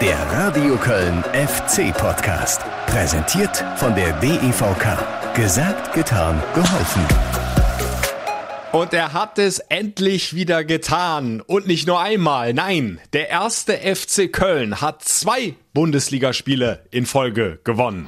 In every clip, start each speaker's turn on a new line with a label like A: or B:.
A: Der Radio Köln FC Podcast. Präsentiert von der DEVK. Gesagt, getan, geholfen.
B: Und er hat es endlich wieder getan. Und nicht nur einmal, nein, der erste FC Köln hat zwei Bundesligaspiele in Folge gewonnen.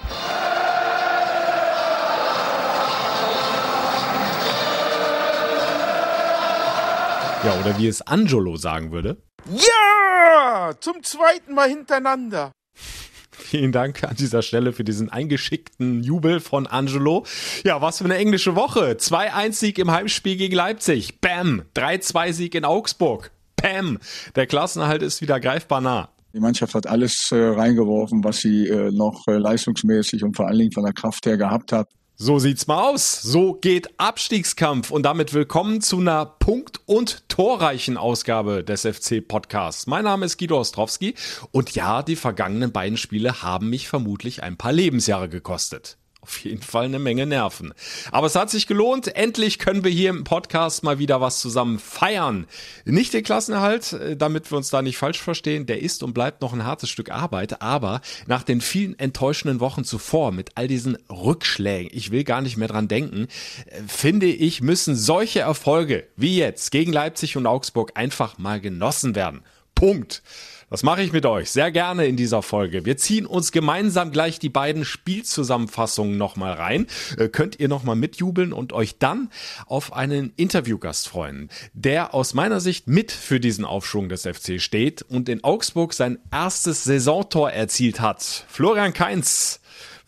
B: Ja, oder wie es Angelo sagen würde.
C: Ja, zum zweiten Mal hintereinander.
B: Vielen Dank an dieser Stelle für diesen eingeschickten Jubel von Angelo. Ja, was für eine englische Woche. 2-1-Sieg im Heimspiel gegen Leipzig. Bam. 3-2-Sieg in Augsburg. Bam. Der Klassenerhalt ist wieder greifbar nah.
D: Die Mannschaft hat alles äh, reingeworfen, was sie äh, noch äh, leistungsmäßig und vor allen Dingen von der Kraft her gehabt hat.
B: So sieht's mal aus. So geht Abstiegskampf und damit willkommen zu einer punkt- und torreichen Ausgabe des FC Podcasts. Mein Name ist Guido Ostrowski und ja, die vergangenen beiden Spiele haben mich vermutlich ein paar Lebensjahre gekostet auf jeden Fall eine Menge Nerven. Aber es hat sich gelohnt. Endlich können wir hier im Podcast mal wieder was zusammen feiern. Nicht den Klassenerhalt, äh, damit wir uns da nicht falsch verstehen. Der ist und bleibt noch ein hartes Stück Arbeit. Aber nach den vielen enttäuschenden Wochen zuvor mit all diesen Rückschlägen, ich will gar nicht mehr dran denken, äh, finde ich, müssen solche Erfolge wie jetzt gegen Leipzig und Augsburg einfach mal genossen werden. Punkt. Das mache ich mit euch sehr gerne in dieser Folge. Wir ziehen uns gemeinsam gleich die beiden Spielzusammenfassungen nochmal rein. Äh, könnt ihr nochmal mitjubeln und euch dann auf einen Interviewgast freuen, der aus meiner Sicht mit für diesen Aufschwung des FC steht und in Augsburg sein erstes Saisontor erzielt hat. Florian Kainz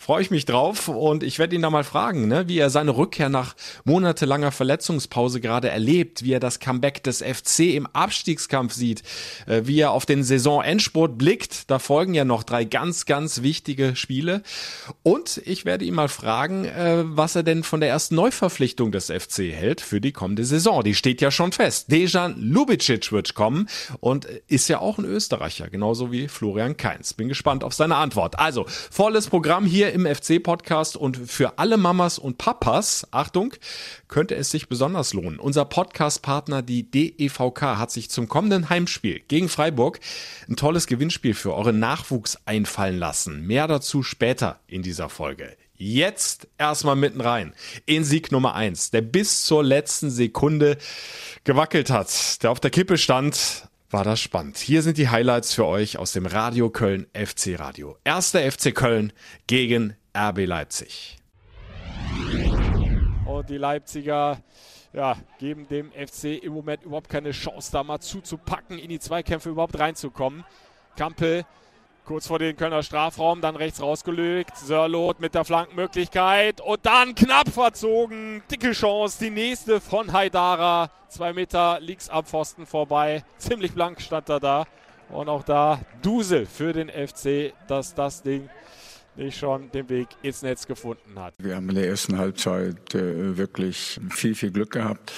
B: freue ich mich drauf und ich werde ihn da mal fragen, ne, wie er seine Rückkehr nach monatelanger Verletzungspause gerade erlebt, wie er das Comeback des FC im Abstiegskampf sieht, äh, wie er auf den Saisonendsport blickt. Da folgen ja noch drei ganz, ganz wichtige Spiele. Und ich werde ihn mal fragen, äh, was er denn von der ersten Neuverpflichtung des FC hält für die kommende Saison. Die steht ja schon fest. Dejan Lubicic wird kommen und ist ja auch ein Österreicher, genauso wie Florian Kainz. Bin gespannt auf seine Antwort. Also, volles Programm hier im FC-Podcast und für alle Mamas und Papas, Achtung, könnte es sich besonders lohnen. Unser Podcast-Partner, die DEVK, hat sich zum kommenden Heimspiel gegen Freiburg ein tolles Gewinnspiel für euren Nachwuchs einfallen lassen. Mehr dazu später in dieser Folge. Jetzt erstmal mitten rein in Sieg Nummer eins, der bis zur letzten Sekunde gewackelt hat, der auf der Kippe stand, war das spannend. Hier sind die Highlights für euch aus dem Radio Köln FC Radio. Erster FC Köln gegen RB Leipzig.
E: Und die Leipziger ja, geben dem FC im Moment überhaupt keine Chance, da mal zuzupacken, in die Zweikämpfe überhaupt reinzukommen. Kampel Kurz vor den Kölner Strafraum, dann rechts rausgelegt. Sörlot mit der Flankenmöglichkeit und dann knapp verzogen. Dicke Chance, die nächste von Haidara. Zwei Meter links am Pfosten vorbei. Ziemlich blank stand er da. Und auch da Dusel für den FC, dass das Ding nicht schon den Weg ins Netz gefunden hat.
D: Wir haben in der ersten Halbzeit äh, wirklich viel, viel Glück gehabt.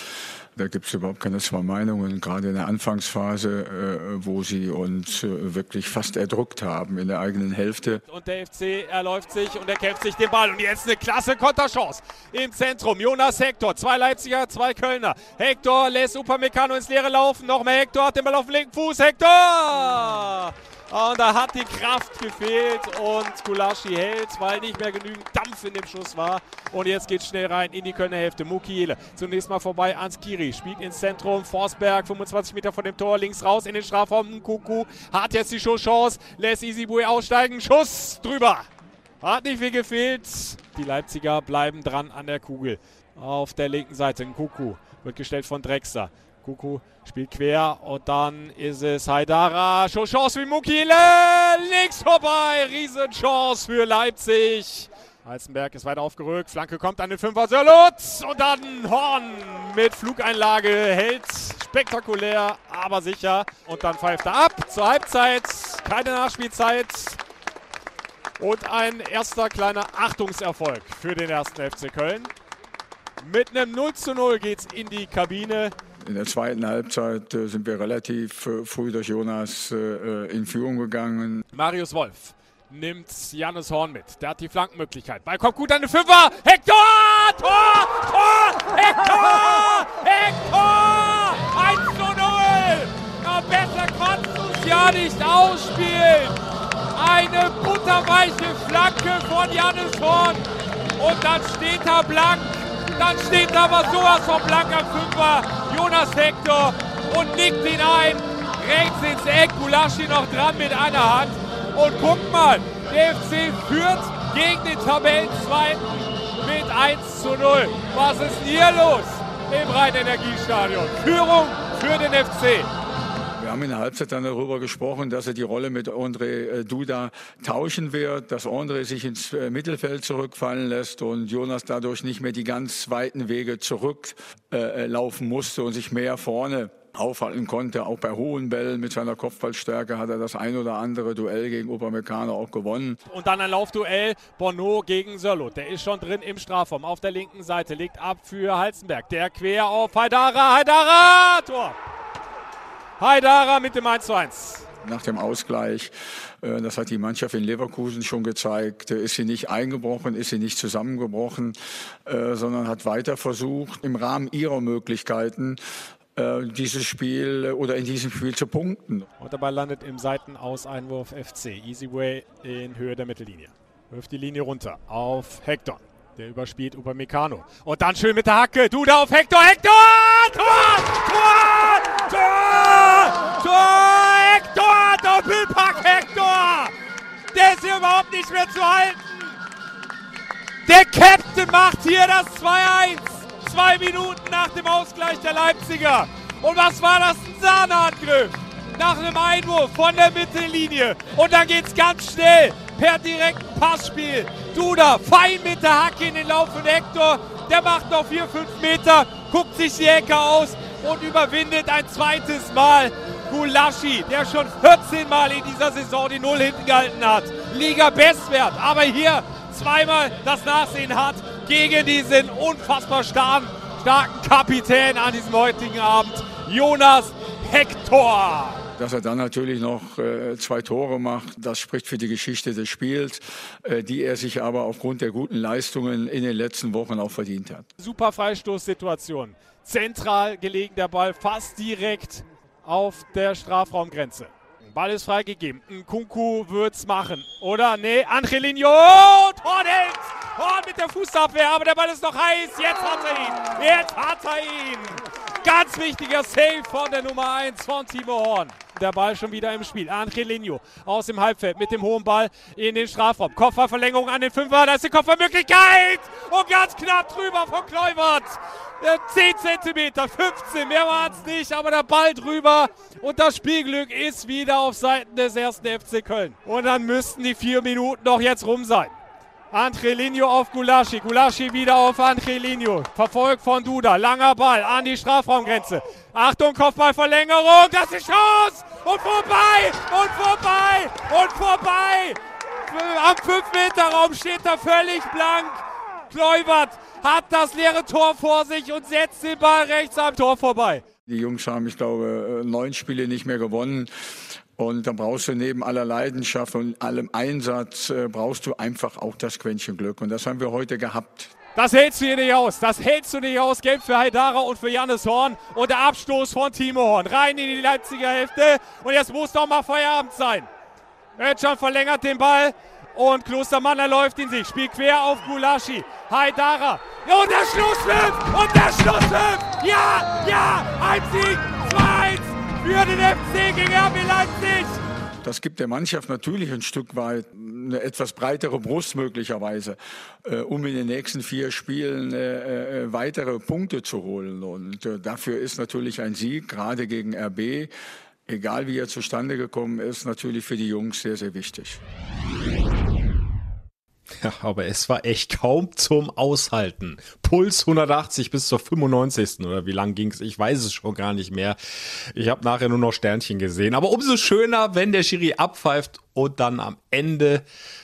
D: Da gibt es überhaupt keine zwei Meinungen, gerade in der Anfangsphase, äh, wo sie uns äh, wirklich fast erdruckt haben in der eigenen Hälfte.
E: Und der FC erläuft sich und er kämpft sich den Ball. Und jetzt eine klasse Konterchance im Zentrum. Jonas Hector, zwei Leipziger, zwei Kölner. Hector lässt Upamecano ins Leere laufen. Nochmal Hector hat den Ball auf dem linken Fuß. Hector! Und da hat die Kraft gefehlt und Gulaschi hält, weil nicht mehr genügend Dampf in dem Schuss war. Und jetzt geht schnell rein in die Kölner Hälfte. Mukiele zunächst mal vorbei ans Kiri, spielt ins Zentrum. Forsberg 25 Meter von dem Tor, links raus in den Strafraum. Kuku hat jetzt die Schusschance, lässt Isibue aussteigen. Schuss drüber. Hat nicht viel gefehlt. Die Leipziger bleiben dran an der Kugel. Auf der linken Seite Kuku wird gestellt von Drexler. Kuku spielt quer und dann ist es Haidara. Chance für Mukile. Links vorbei. Riesenchance für Leipzig. Heizenberg ist weiter aufgerückt. Flanke kommt an den Fünfer Sörlotz. Und dann Horn mit Flugeinlage hält spektakulär, aber sicher. Und dann pfeift er ab zur Halbzeit. Keine Nachspielzeit. Und ein erster kleiner Achtungserfolg für den ersten FC Köln. Mit einem 0 zu 0 geht's in die Kabine.
D: In der zweiten Halbzeit äh, sind wir relativ äh, früh durch Jonas äh, in Führung gegangen.
E: Marius Wolf nimmt Janus Horn mit. Der hat die Flankenmöglichkeit. Ball kommt gut an den Fünfer. Hector! Tor! Tor! Hector! Hector! 1 zu 0! Ja, besser konntest du es ja nicht ausspielen. Eine butterweiche Flanke von Jannis Horn. Und dann steht er blank. Dann steht er aber sowas von blank am Fünfer. Jonas Hector und nickt ihn ein. Rechts ins Eck. Gulaschi noch dran mit einer Hand. Und guckt mal, der FC führt gegen den Tabellenzweiten mit 1 zu 0. Was ist hier los im Rhein-Energiestadion? Führung für den FC.
D: Haben in der Halbzeit dann darüber gesprochen, dass er die Rolle mit André äh, Duda tauschen wird, dass André sich ins äh, Mittelfeld zurückfallen lässt und Jonas dadurch nicht mehr die ganz weiten Wege zurücklaufen äh, musste und sich mehr vorne aufhalten konnte. Auch bei hohen Bällen mit seiner Kopfballstärke hat er das ein oder andere Duell gegen Upamecano auch gewonnen.
E: Und dann ein Laufduell Bono gegen Sörlo. Der ist schon drin im Strafraum auf der linken Seite, legt ab für Halzenberg. Der quer auf Haidara, Haidara, Tor. Haidara mit dem 1 zu 1
D: nach dem Ausgleich. Äh, das hat die Mannschaft in Leverkusen schon gezeigt. Äh, ist sie nicht eingebrochen, ist sie nicht zusammengebrochen, äh, sondern hat weiter versucht, im Rahmen ihrer Möglichkeiten dieses Spiel oder in diesem Spiel zu punkten.
E: Und dabei landet im Seitenauseinwurf FC Easy Way in Höhe der Mittellinie. Wirft die Linie runter auf Hector. Der überspielt Upamecano. Und dann schön mit der Hacke. Duda auf Hector. Hector! Tor! Tor! Tor! Tor! Hector! Doppelpack Hector! Der ist hier überhaupt nicht mehr zu halten. Der Captain macht hier das 2-1. Zwei Minuten nach dem Ausgleich der Leipziger. Und was war das? Ein Sahneangriff. Nach einem Einwurf von der Mittellinie. Und dann geht's ganz schnell per direkten Passspiel. Duda fein mit der Hacke in den Lauf von Hector. Der macht noch 4, 5 Meter, guckt sich die Ecke aus und überwindet ein zweites Mal Gulaschi, der schon 14 Mal in dieser Saison die Null hinten gehalten hat. Liga-Bestwert, aber hier zweimal das Nachsehen hat gegen diesen unfassbar starken, starken Kapitän an diesem heutigen Abend, Jonas Hector.
D: Dass er dann natürlich noch äh, zwei Tore macht, das spricht für die Geschichte des Spiels, äh, die er sich aber aufgrund der guten Leistungen in den letzten Wochen auch verdient hat.
E: Super Freistoßsituation. Zentral gelegen der Ball, fast direkt auf der Strafraumgrenze. Ball ist freigegeben. Kunku wird's machen. Oder? Nee, Angelino. Horn hält. Horn mit der Fußabwehr, aber der Ball ist noch heiß. Jetzt hat er ihn. Jetzt hat er ihn. Ganz wichtiger Save von der Nummer 1 von Timo Horn. Der Ball schon wieder im Spiel. Angelino aus dem Halbfeld mit dem hohen Ball in den Strafraum. Kofferverlängerung an den Fünfer. Da ist die Koffermöglichkeit. Und ganz knapp drüber von Kleubert. 10 cm, 15, mehr war es nicht, aber der Ball drüber. Und das Spielglück ist wieder auf Seiten des ersten FC Köln. Und dann müssten die vier Minuten doch jetzt rum sein. Angelino auf Gulaschi. Gulaschi wieder auf Angelino. Verfolgt von Duda. Langer Ball an die Strafraumgrenze. Achtung, Kopfballverlängerung. Das ist Chance. Und vorbei. Und vorbei. Und vorbei. Am 5-Meter-Raum steht er völlig blank. Kleubert hat das leere Tor vor sich und setzt den Ball rechts am Tor vorbei.
D: Die Jungs haben, ich glaube, neun Spiele nicht mehr gewonnen. Und dann brauchst du neben aller Leidenschaft und allem Einsatz, äh, brauchst du einfach auch das Quäntchen Glück. Und das haben wir heute gehabt.
E: Das hältst du hier nicht aus. Das hältst du nicht aus. Gelb für Haidara und für Jannis Horn. Und der Abstoß von Timo Horn. Rein in die Leipziger Hälfte. Und jetzt muss doch mal Feierabend sein. Özcan verlängert den Ball. Und Klostermann erläuft ihn sich. Spielt quer auf Gulaschi. Haidara. Und der Schlusspfiff. Und der Schlusspfiff. Ja, ja. Ein Sieg. 2-1 für den FC gegen RB Leipzig.
D: Das gibt der Mannschaft natürlich ein Stück weit eine etwas breitere Brust möglicherweise, äh, um in den nächsten vier Spielen äh, äh, weitere Punkte zu holen. Und äh, dafür ist natürlich ein Sieg, gerade gegen RB, egal wie er zustande gekommen ist, natürlich für die Jungs sehr, sehr wichtig.
B: Ja, aber es war echt kaum zum Aushalten. Puls 180 bis zur 95. oder wie lang ging's? Ich weiß es schon gar nicht mehr. Ich habe nachher nur noch Sternchen gesehen. Aber umso schöner, wenn der Schiri abpfeift und dann am Ende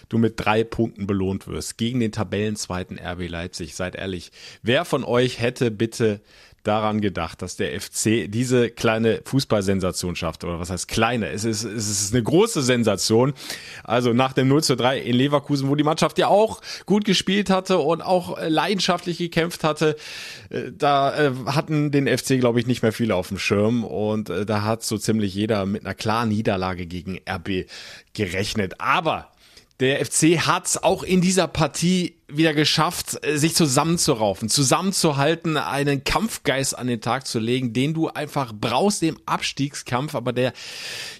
B: du mit drei Punkten belohnt wirst gegen den Tabellenzweiten RB Leipzig. Seid ehrlich, wer von euch hätte bitte daran gedacht, dass der FC diese kleine Fußballsensation schafft. Oder was heißt kleine? Es ist, es ist eine große Sensation. Also nach dem 0 zu 3 in Leverkusen, wo die Mannschaft ja auch gut gespielt hatte und auch äh, leidenschaftlich gekämpft hatte, äh, da äh, hatten den FC, glaube ich, nicht mehr viele auf dem Schirm. Und da hat so ziemlich jeder mit einer klaren Niederlage gegen RB gerechnet. Aber der FC hat auch in dieser Partie wieder geschafft, äh, sich zusammenzuraufen, zusammenzuhalten, einen Kampfgeist an den Tag zu legen, den du einfach brauchst im Abstiegskampf, aber der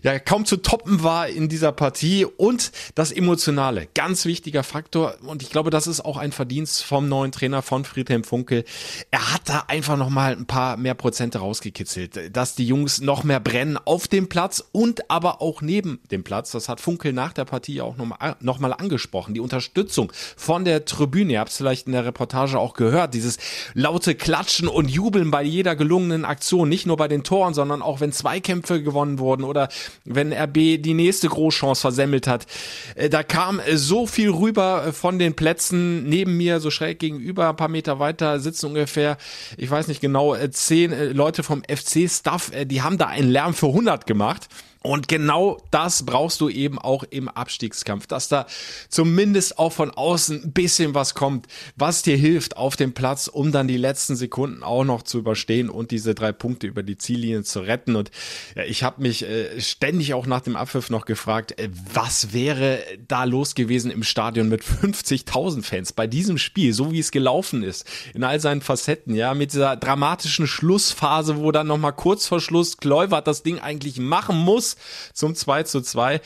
B: ja kaum zu toppen war in dieser Partie und das Emotionale, ganz wichtiger Faktor und ich glaube, das ist auch ein Verdienst vom neuen Trainer von Friedhelm Funkel. Er hat da einfach noch mal ein paar mehr Prozente rausgekitzelt, dass die Jungs noch mehr brennen auf dem Platz und aber auch neben dem Platz. Das hat Funkel nach der Partie auch noch mal, noch mal angesprochen. Die Unterstützung von der Tribüne. Ihr habt es vielleicht in der Reportage auch gehört. Dieses laute Klatschen und Jubeln bei jeder gelungenen Aktion. Nicht nur bei den Toren, sondern auch wenn Zweikämpfe gewonnen wurden oder wenn RB die nächste Großchance versemmelt hat. Äh, da kam äh, so viel rüber äh, von den Plätzen neben mir, so schräg gegenüber, ein paar Meter weiter sitzen ungefähr, ich weiß nicht genau, zehn Leute vom FC-Staff. Die haben da einen Lärm für 100 gemacht. Und genau das brauchst du eben auch im Abstiegskampf, dass da zumindest auch von außen ein bisschen was kommt, was dir hilft auf dem Platz, um dann die letzten Sekunden auch noch zu überstehen und diese drei Punkte über die Ziellinie zu retten. Und ja, ich habe mich äh, ständig auch nach dem Abpfiff noch gefragt, äh, was wäre da los gewesen im Stadion mit 50.000 Fans bei diesem Spiel, so wie es gelaufen ist, in all seinen Facetten, ja, mit dieser dramatischen Schlussphase, wo dann nochmal kurz vor Schluss Kluivert das Ding eigentlich machen muss zum 2 zu 2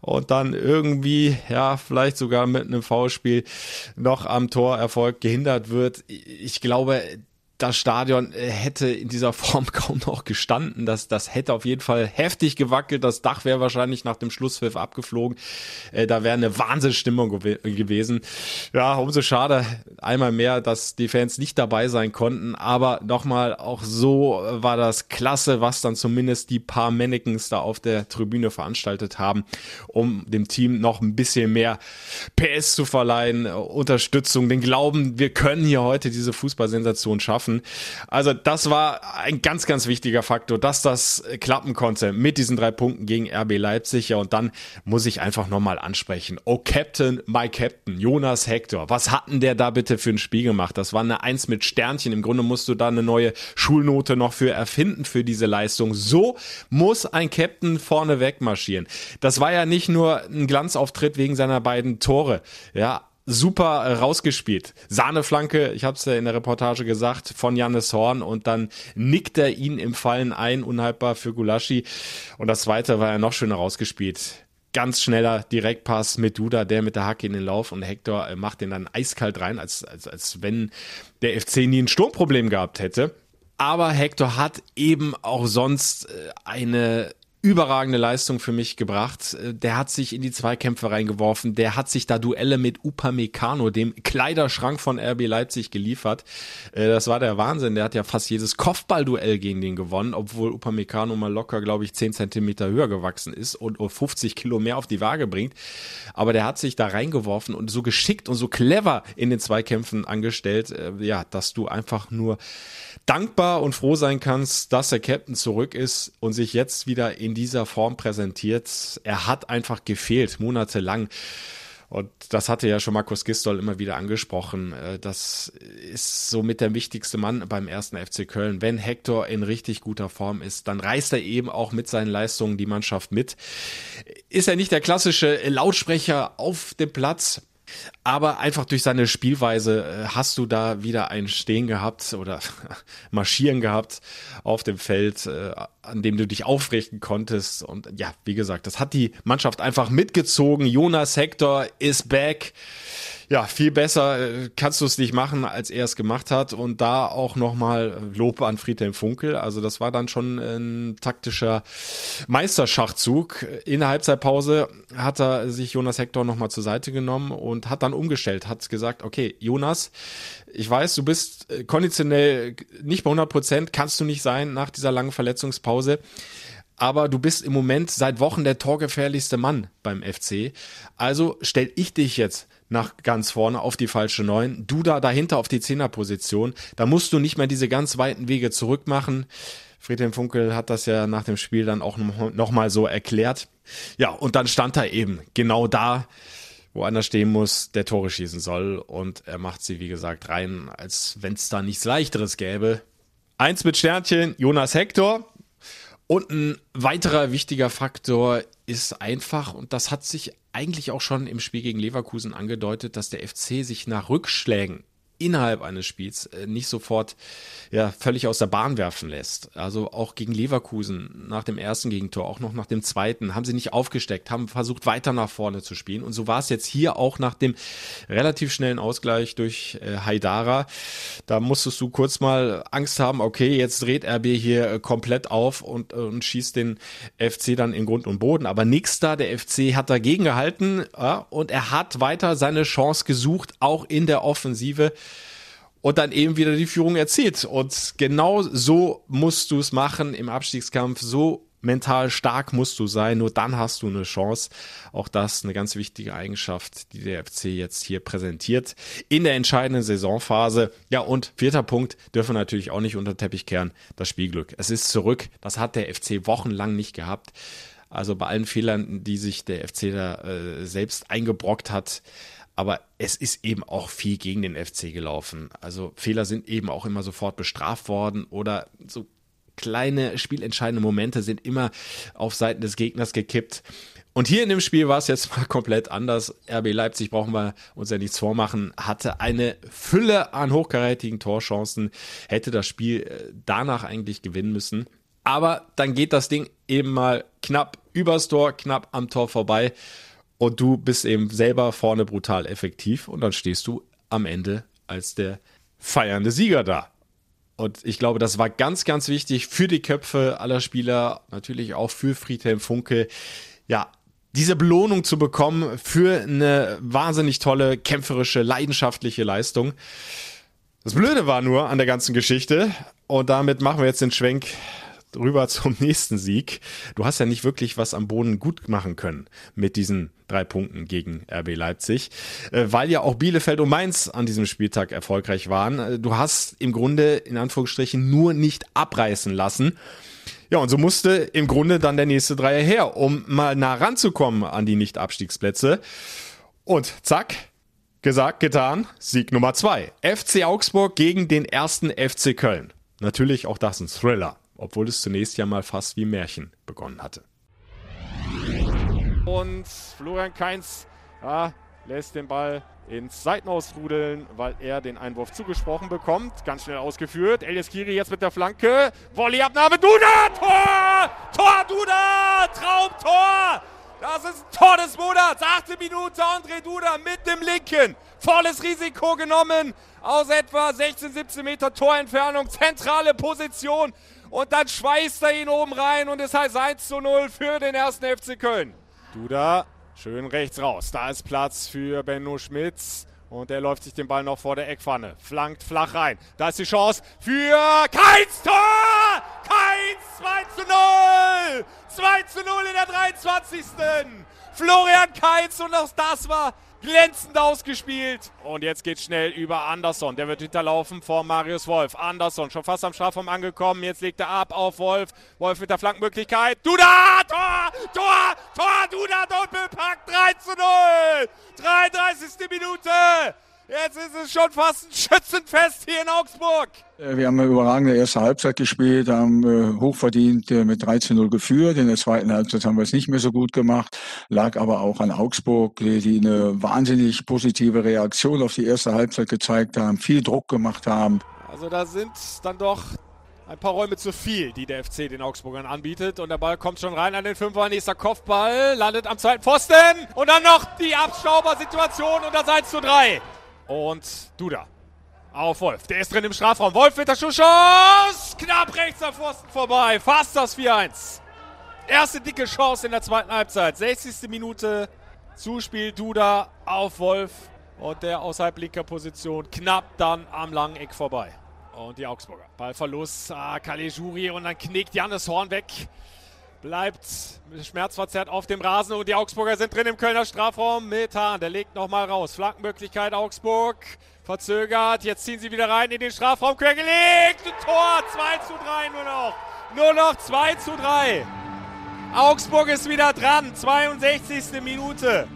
B: und dann irgendwie, ja, vielleicht sogar mit einem Foulspiel noch am Torerfolg gehindert wird. Ich glaube, das Stadion äh, hätte in dieser Form kaum noch gestanden. Das, das hätte auf jeden Fall heftig gewackelt. Das Dach wäre wahrscheinlich nach dem Schlusspfiff abgeflogen. Äh, da wäre eine Wahnsinnsstimmung gew gewesen. Ja, umso schade einmal mehr, dass die Fans nicht dabei sein konnten. Aber nochmal, auch so war das klasse, was dann zumindest die paar Mannequins da auf der Tribüne veranstaltet haben, um dem Team noch ein bisschen mehr PS zu verleihen, Unterstützung, den Glauben, wir können hier heute diese Fußballsensation schaffen schaffen. Also das war ein ganz, ganz wichtiger Faktor, dass das klappen konnte mit diesen drei Punkten gegen RB Leipzig. Ja, und dann muss ich einfach nochmal ansprechen. Oh Captain, my Captain, Jonas Hector. Was hatten der da bitte für ein Spiel gemacht? Das war eine Eins mit Sternchen. Im Grunde musst du da eine neue Schulnote noch für erfinden für diese Leistung. So muss ein Captain vorne weg marschieren. Das war ja nicht nur ein Glanzauftritt wegen seiner beiden Tore. Ja, super äh, rausgespielt. Sahneflanke, ich habe es ja in der Reportage gesagt, von Jannis Horn und dann nickt er ihn im Fallen ein, unhaltbar für Gulaschi. Und das zweite war ja noch schöner rausgespielt. Ganz schneller Direktpass mit Duda, der mit der Hacke in den Lauf und Hector äh, macht den dann eiskalt rein, als, als, als wenn der FC nie ein Sturmproblem gehabt hätte. Aber Hector hat eben auch sonst äh, eine überragende Leistung für mich gebracht. Der hat sich in die Zweikämpfe reingeworfen. Der hat sich da Duelle mit Upamecano, dem Kleiderschrank von RB Leipzig, geliefert. Äh, das war der Wahnsinn. Der hat ja fast jedes Kopfballduell gegen den gewonnen, obwohl Upamecano mal locker, glaube ich, 10 Zentimeter höher gewachsen ist und 50 Kilo mehr auf die Waage bringt. Aber der hat sich da reingeworfen und so geschickt und so clever in den Zweikämpfen angestellt, äh, ja, dass du einfach nur dankbar und froh sein kannst, dass der Captain zurück ist und sich jetzt wieder in dieser Form präsentiert. Er hat einfach gefehlt, monatelang. Und das hatte ja schon Markus Gistol immer wieder angesprochen. Äh, das ist somit der wichtigste Mann beim ersten FC Köln. Wenn Hector in richtig guter Form ist, dann reißt er eben auch mit seinen Leistungen die Mannschaft mit. Ist er nicht der klassische Lautsprecher auf dem Platz? Aber einfach durch seine Spielweise äh, hast du da wieder ein Stehen gehabt oder Marschieren gehabt auf dem Feld, äh, an dem du dich aufrichten konntest. Und ja, wie gesagt, das hat die Mannschaft einfach mitgezogen. Jonas Hector ist back ja, viel besser äh, kannst du es nicht machen, als er es gemacht hat. Und da auch nochmal Lob an Friedhelm Funkel. Also das war dann schon ein taktischer Meisterschachzug. In der Halbzeitpause hat er sich Jonas Hector nochmal zur Seite genommen und hat dann umgestellt, hat gesagt, okay, Jonas, ich weiß, du bist äh, konditionell nicht bei 100 Prozent, kannst du nicht sein nach dieser langen Verletzungspause. aber du bist im Moment seit Wochen der torgefährlichste Mann beim FC. Also stell ich dich jetzt nach ganz vorne auf die falsche Neun, du da dahinter auf die Zehnerposition. Da musst du nicht mehr diese ganz weiten Wege zurück machen. Friedhelm Funkel hat das ja nach dem Spiel dann auch nochmal so erklärt. Ja, und dann stand er eben genau da, wo einer stehen muss, der Tore schießen soll. Und er macht sie, wie gesagt, rein, als wenn es da nichts leichteres gäbe. Eins mit Sternchen, Jonas Hector. Und ein weiterer wichtiger Faktor ist einfach, und das hat sich eigentlich auch schon im Spiel gegen Leverkusen angedeutet, dass der FC sich nach Rückschlägen innerhalb eines Spiels äh, nicht sofort ja völlig aus der Bahn werfen lässt. Also auch gegen Leverkusen nach dem ersten Gegentor, auch noch nach dem zweiten, haben sie nicht aufgesteckt, haben versucht weiter nach vorne zu spielen und so war es jetzt hier auch nach dem relativ schnellen Ausgleich durch äh, Haidara. Da musstest du kurz mal Angst haben, okay, jetzt dreht RB hier äh, komplett auf und, äh, und schießt den FC dann in Grund und Boden, aber nix da, der FC hat dagegen gehalten ja, und er hat weiter seine Chance gesucht, auch in der Offensive und dann eben wieder die Führung erzielt. Und genau so musst du es machen im Abstiegskampf. So mental stark musst du sein. Nur dann hast du eine Chance. Auch das eine ganz wichtige Eigenschaft, die der FC jetzt hier präsentiert in der entscheidenden Saisonphase. Ja, und vierter Punkt dürfen wir natürlich auch nicht unter den Teppich kehren. Das Spielglück. Es ist zurück. Das hat der FC wochenlang nicht gehabt. Also bei allen Fehlern, die sich der FC da äh, selbst eingebrockt hat, aber es ist eben auch viel gegen den FC gelaufen. Also Fehler sind eben auch immer sofort bestraft worden oder so kleine spielentscheidende Momente sind immer auf Seiten des Gegners gekippt. Und hier in dem Spiel war es jetzt mal komplett anders. RB Leipzig brauchen wir uns ja nichts vormachen, hatte eine Fülle an hochkarätigen Torchancen, hätte das Spiel äh, danach eigentlich gewinnen müssen. Aber dann geht das Ding eben mal knapp übers Tor, knapp am Tor vorbei und du bist eben selber vorne brutal effektiv und dann stehst du am Ende als der feiernde Sieger da. Und ich glaube, das war ganz, ganz wichtig für die Köpfe aller Spieler, natürlich auch für Friedhelm Funke. Ja, diese Belohnung zu bekommen für eine wahnsinnig tolle, kämpferische, leidenschaftliche Leistung. Das Blöde war nur an der ganzen Geschichte, und damit machen wir jetzt den Schwenk rüber zum nächsten Sieg. Du hast ja nicht wirklich was am Boden gut machen können mit diesen drei Punkten gegen RB Leipzig, äh, weil ja auch Bielefeld und Mainz an diesem Spieltag erfolgreich waren. Äh, du hast im Grunde in Anführungsstrichen nur nicht abreißen lassen. Ja, und so musste im Grunde dann der nächste Dreier her, um mal nah ranzukommen an die Nicht-Abstiegsplätze. Und zack, gesagt, getan, Sieg Nummer zwei. FC Augsburg gegen den ersten FC Köln. Natürlich auch das ein Thriller obwohl es zunächst ja mal fast wie Märchen begonnen hatte.
E: Und Florian Kainz ja, lässt den Ball ins Seitenhaus rudeln, weil er den Einwurf zugesprochen bekommt. Ganz schnell ausgeführt. Elias Kiri jetzt mit der Flanke. Volleyabnahme. Duda! Tor! Tor, Duda! Traumtor! Das ist ein Tor des Monats. Achte Minute. André Duda mit dem Linken. Volles Risiko genommen. Aus etwa 16, 17 Meter Torentfernung. Zentrale Position. Und dann schweißt er ihn oben rein und es heißt 1 zu 0 für den ersten FC Köln. Duda schön rechts raus. Da ist Platz für Benno Schmitz. Und er läuft sich den Ball noch vor der Eckpfanne. Flankt flach rein. Da ist die Chance für Keins Tor! Keins 2 zu 0! 2 zu 0 in der 23. Florian Keins und auch das war glänzend ausgespielt. Und jetzt geht schnell über Anderson. Der wird hinterlaufen vor Marius Wolf. Anderson schon fast am Strafraum angekommen. Jetzt legt er ab auf Wolf. Wolf mit der Flankenmöglichkeit. Duda! Tor! Tor! Tor! Duda! Doppelpack 3 zu 0! 33. Minute! Jetzt ist es schon fast ein Schützenfest hier in Augsburg.
D: Äh, wir haben eine überragende erste Halbzeit gespielt, haben äh, hochverdient äh, mit 13-0 geführt. In der zweiten Halbzeit haben wir es nicht mehr so gut gemacht, lag aber auch an Augsburg, die eine wahnsinnig positive Reaktion auf die erste Halbzeit gezeigt haben, viel Druck gemacht haben.
E: Also da sind dann doch ein paar Räume zu viel, die der FC den Augsburgern anbietet. Und der Ball kommt schon rein an den Fünfer. Nächster Kopfball, landet am zweiten Pfosten. Und dann noch die Abstauber-Situation und das 1 zu 3. Und Duda auf Wolf. Der ist drin im Strafraum. Wolf mit der Schusschance. Knapp rechts am Pfosten vorbei. Fast das 4-1. Erste dicke Chance in der zweiten Halbzeit. 60. Minute. Zuspiel Duda auf Wolf. Und der außerhalb linker Position knapp dann am langen Eck vorbei. Und die Augsburger. Ballverlust. Ah, Kalejuri und dann knickt Jannes Horn weg. Bleibt schmerzverzerrt auf dem Rasen und die Augsburger sind drin im Kölner Strafraum mit. Der legt nochmal raus. Flankenmöglichkeit Augsburg. Verzögert. Jetzt ziehen sie wieder rein in den Strafraum. Quergelegt. Tor. 2 zu 3 nur noch. Nur noch 2 zu 3. Augsburg ist wieder dran. 62. Minute.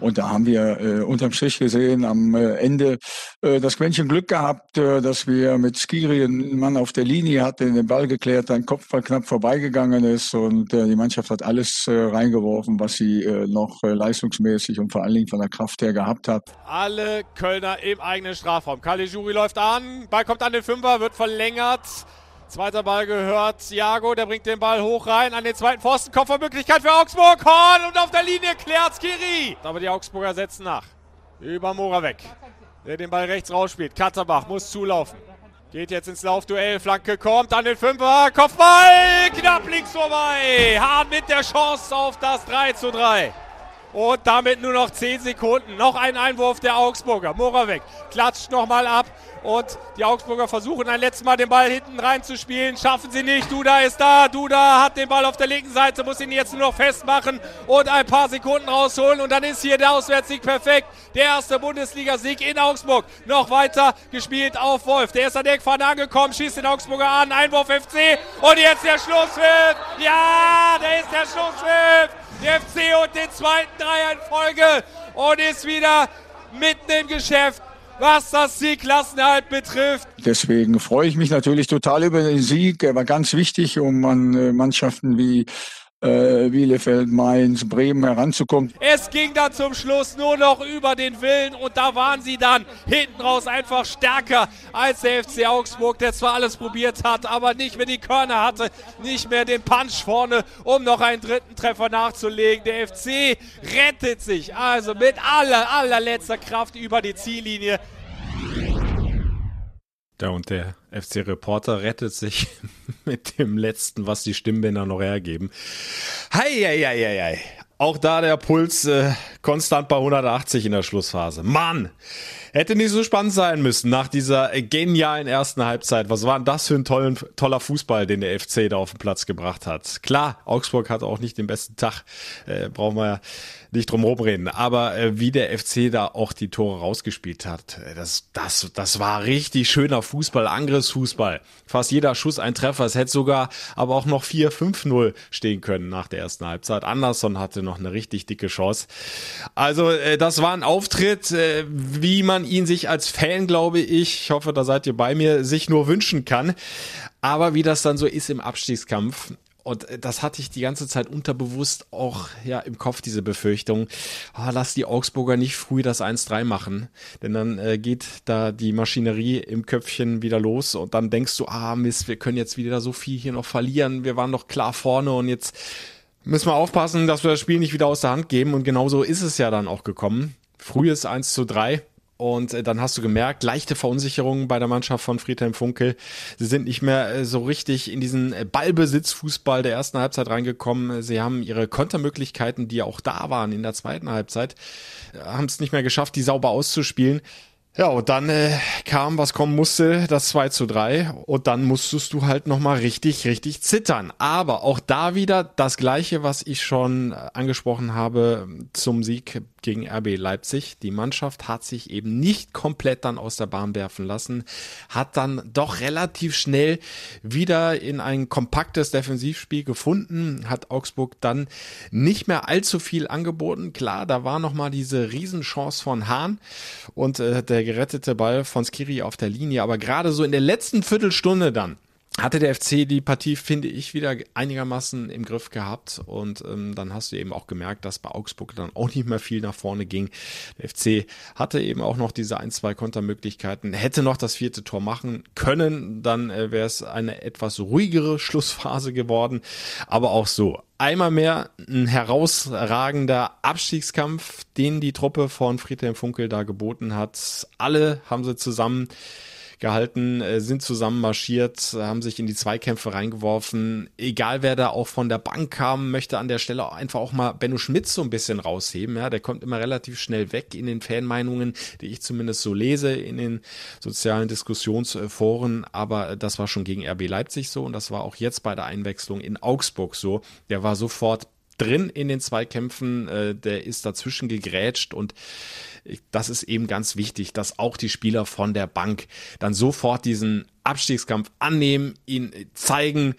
D: Und da haben wir äh, unterm Strich gesehen am äh, Ende äh, das Quäntchen Glück gehabt, äh, dass wir mit Skiri einen Mann auf der Linie hatten, den Ball geklärt, ein Kopfball knapp vorbeigegangen ist und äh, die Mannschaft hat alles äh, reingeworfen, was sie äh, noch äh, leistungsmäßig und vor allen Dingen von der Kraft her gehabt hat.
E: Alle Kölner im eigenen Strafraum. Caligiuri läuft an, Ball kommt an den Fünfer, wird verlängert. Zweiter Ball gehört Thiago, der bringt den Ball hoch rein an den zweiten Pfosten. Kopfballmöglichkeit für Augsburg. Horn und auf der Linie klärt Skiri. Aber die Augsburger setzen nach. Über Mora weg. Der den Ball rechts rausspielt. Katterbach muss zulaufen. Geht jetzt ins Laufduell. Flanke kommt an den Fünfer. Kopfball. Knapp links vorbei. Hahn mit der Chance auf das 3 zu 3. Und damit nur noch 10 Sekunden. Noch ein Einwurf der Augsburger. Moravec klatscht nochmal ab. Und die Augsburger versuchen ein letztes Mal den Ball hinten reinzuspielen. Schaffen sie nicht. Duda ist da. Duda hat den Ball auf der linken Seite, muss ihn jetzt nur noch festmachen und ein paar Sekunden rausholen. Und dann ist hier der Auswärtssieg perfekt. Der erste Bundesligasieg in Augsburg. Noch weiter gespielt auf Wolf. Der ist an der Eckfahne angekommen, schießt den Augsburger an. Einwurf FC. Und jetzt der Schlusspfiff. Ja, da ist der Schlusspfiff. Der und den zweiten Dreier in Folge. Und ist wieder mitten im Geschäft was das Siegklassenhalt betrifft.
D: Deswegen freue ich mich natürlich total über den Sieg. Er war ganz wichtig, um an äh, Mannschaften wie äh, Bielefeld, Mainz, Bremen heranzukommen.
E: Es ging dann zum Schluss nur noch über den Willen und da waren sie dann hinten raus einfach stärker als der FC Augsburg, der zwar alles probiert hat, aber nicht mehr die Körner hatte, nicht mehr den Punch vorne, um noch einen dritten Treffer nachzulegen. Der FC rettet sich also mit aller, allerletzter Kraft über die Ziellinie.
B: Ja, und der FC-Reporter rettet sich mit dem letzten, was die Stimmbänder noch hergeben. Hei, hei, hei, hei. Auch da der Puls äh, konstant bei 180 in der Schlussphase. Mann, hätte nicht so spannend sein müssen nach dieser genialen ersten Halbzeit. Was war denn das für ein tollen, toller Fußball, den der FC da auf den Platz gebracht hat? Klar, Augsburg hat auch nicht den besten Tag, äh, brauchen wir ja nicht drum reden. Aber äh, wie der FC da auch die Tore rausgespielt hat, äh, das, das, das war richtig schöner Fußball, Angriffsfußball. Fast jeder Schuss ein Treffer. Es hätte sogar aber auch noch 4-5-0 stehen können nach der ersten Halbzeit. Anderson hatte noch eine richtig dicke Chance. Also äh, das war ein Auftritt, äh, wie man ihn sich als Fan, glaube ich, ich hoffe, da seid ihr bei mir, sich nur wünschen kann. Aber wie das dann so ist im Abstiegskampf, und äh, das hatte ich die ganze Zeit unterbewusst auch ja im Kopf, diese Befürchtung. Oh, lass die Augsburger nicht früh das 1-3 machen. Denn dann äh, geht da die Maschinerie im Köpfchen wieder los und dann denkst du, ah Mist, wir können jetzt wieder so viel hier noch verlieren. Wir waren doch klar vorne und jetzt müssen wir aufpassen, dass wir das Spiel nicht wieder aus der Hand geben. Und genauso ist es ja dann auch gekommen. Frühes 1 zu 3 und äh, dann hast du gemerkt, leichte Verunsicherung bei der Mannschaft von Friedhelm Funkel. Sie sind nicht mehr äh, so richtig in diesen äh, Ballbesitzfußball der ersten Halbzeit reingekommen. Sie haben ihre Kontermöglichkeiten, die auch da waren in der zweiten Halbzeit, haben es nicht mehr geschafft, die sauber auszuspielen. Ja, und dann äh, kam, was kommen musste, das 2 zu 3. Und dann musstest du halt nochmal richtig, richtig zittern. Aber auch da wieder das Gleiche, was ich schon angesprochen habe zum Sieg gegen RB Leipzig. Die Mannschaft hat sich eben nicht komplett dann aus der Bahn werfen lassen, hat dann doch relativ schnell wieder in ein kompaktes Defensivspiel gefunden, hat Augsburg dann nicht mehr allzu viel angeboten. Klar, da war nochmal diese Riesenchance von Hahn und äh, der gerettete Ball von Skiri auf der Linie, aber gerade so in der letzten Viertelstunde dann, hatte der FC die Partie, finde ich, wieder einigermaßen im Griff gehabt. Und ähm, dann hast du eben auch gemerkt, dass bei Augsburg dann auch nicht mehr viel nach vorne ging. Der FC hatte eben auch noch diese ein, zwei Kontermöglichkeiten, hätte noch das vierte Tor machen können. Dann äh, wäre es eine etwas ruhigere Schlussphase geworden. Aber auch so. Einmal mehr ein herausragender Abstiegskampf, den die Truppe von Friedhelm Funkel da geboten hat. Alle haben sie zusammen gehalten, äh, sind zusammen marschiert, haben sich in die Zweikämpfe reingeworfen. Egal wer da auch von der Bank kam, möchte an der Stelle einfach auch mal Benno Schmitz so ein bisschen rausheben. Ja, der kommt immer relativ schnell weg in den Fanmeinungen, die ich zumindest so lese in den sozialen Diskussionsforen. Aber das war schon gegen RB Leipzig so und das war auch jetzt bei der Einwechslung in Augsburg so. Der war sofort drin in den Zweikämpfen, äh, der ist dazwischen gegrätscht und das ist eben ganz wichtig, dass auch die Spieler von der Bank dann sofort diesen Abstiegskampf annehmen, ihn zeigen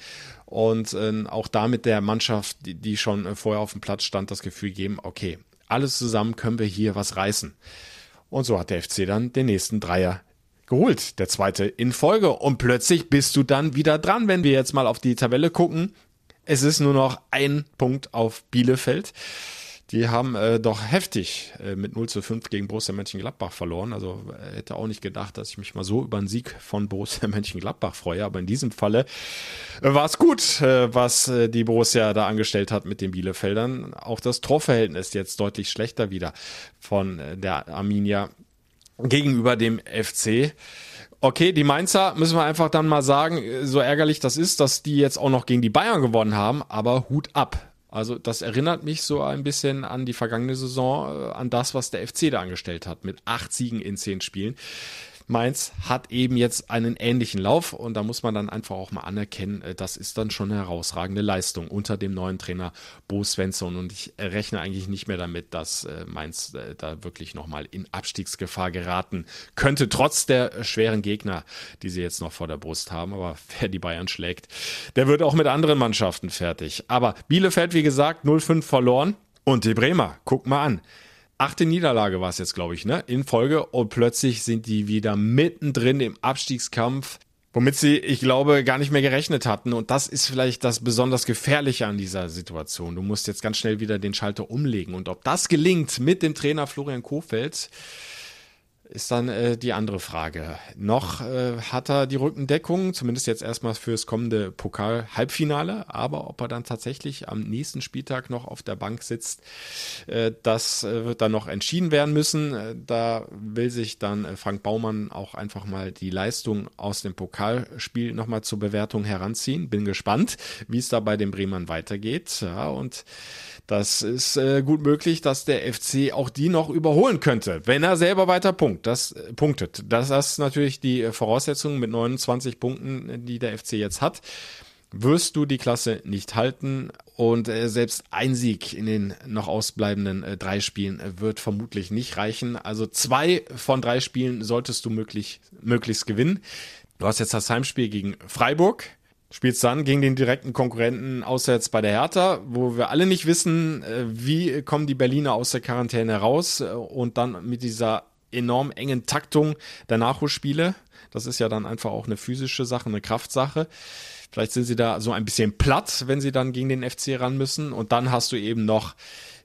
B: und äh, auch damit der Mannschaft, die, die schon äh, vorher auf dem Platz stand, das Gefühl geben, okay, alles zusammen können wir hier was reißen. Und so hat der FC dann den nächsten Dreier geholt, der zweite in Folge. Und plötzlich bist du dann wieder dran, wenn wir jetzt mal auf die Tabelle gucken. Es ist nur noch ein Punkt auf Bielefeld. Die haben äh, doch heftig äh, mit 0 zu 5 gegen Borussia Mönchengladbach verloren. Also äh, hätte auch nicht gedacht, dass ich mich mal so über einen Sieg von Borussia Mönchengladbach freue. Aber in diesem Falle äh, war es gut, äh, was äh, die Borussia da angestellt hat mit den Bielefeldern. Auch das Torverhältnis jetzt deutlich schlechter wieder von äh, der Arminia gegenüber dem FC. Okay, die Mainzer müssen wir einfach dann mal sagen, so ärgerlich das ist, dass die jetzt auch noch gegen die Bayern gewonnen haben, aber Hut ab. Also das erinnert mich so ein bisschen an die vergangene Saison, äh, an das, was der FC da angestellt hat, mit acht Siegen in zehn Spielen. Mainz hat eben jetzt einen ähnlichen Lauf und da muss man dann einfach auch mal anerkennen, äh, das ist dann schon eine herausragende Leistung unter dem neuen Trainer Bo Svensson und ich rechne eigentlich nicht mehr damit, dass äh, Mainz äh, da wirklich nochmal in Abstiegsgefahr geraten könnte, trotz der schweren Gegner, die sie jetzt noch vor der Brust haben. Aber wer die Bayern schlägt, der wird auch mit anderen Mannschaften fertig. Aber Bielefeld, wie gesagt, 0-5 verloren. Und die Bremer, guck mal an achte Niederlage war es jetzt, glaube ich, ne? In Folge und plötzlich sind die wieder mittendrin im Abstiegskampf, womit sie, ich glaube, gar nicht mehr gerechnet hatten. Und das ist vielleicht das besonders Gefährliche an dieser Situation. Du musst jetzt ganz schnell wieder den Schalter umlegen. Und ob das gelingt mit dem Trainer Florian Kofeld, ist dann äh, die andere Frage. Noch äh, hat er die Rückendeckung, zumindest jetzt erstmal fürs kommende Pokal-Halbfinale, aber ob er dann tatsächlich am nächsten Spieltag noch auf der Bank sitzt, äh, das äh, wird dann noch entschieden werden müssen. Äh, da will sich dann äh, Frank Baumann auch einfach mal die Leistung aus dem Pokalspiel nochmal zur Bewertung heranziehen. Bin gespannt, wie es da bei den Bremern weitergeht. Ja, und das ist gut möglich, dass der FC auch die noch überholen könnte, wenn er selber weiter punkt, das, äh, punktet. Das ist natürlich die äh, Voraussetzung mit 29 Punkten, die der FC jetzt hat. Wirst du die Klasse nicht halten und äh, selbst ein Sieg in den noch ausbleibenden äh, drei Spielen äh, wird vermutlich nicht reichen. Also zwei von drei Spielen solltest du möglich, möglichst gewinnen. Du hast jetzt das Heimspiel gegen Freiburg, Spielst dann gegen den direkten Konkurrenten auswärts bei der Hertha, wo wir alle nicht wissen, äh, wie kommen die Berliner aus der Quarantäne raus äh, und dann mit dieser enorm engen Taktung der Nachholspiele. Das ist ja dann einfach auch eine physische Sache, eine Kraftsache. Vielleicht sind sie da so ein bisschen platt, wenn sie dann gegen den FC ran müssen. Und dann hast du eben noch,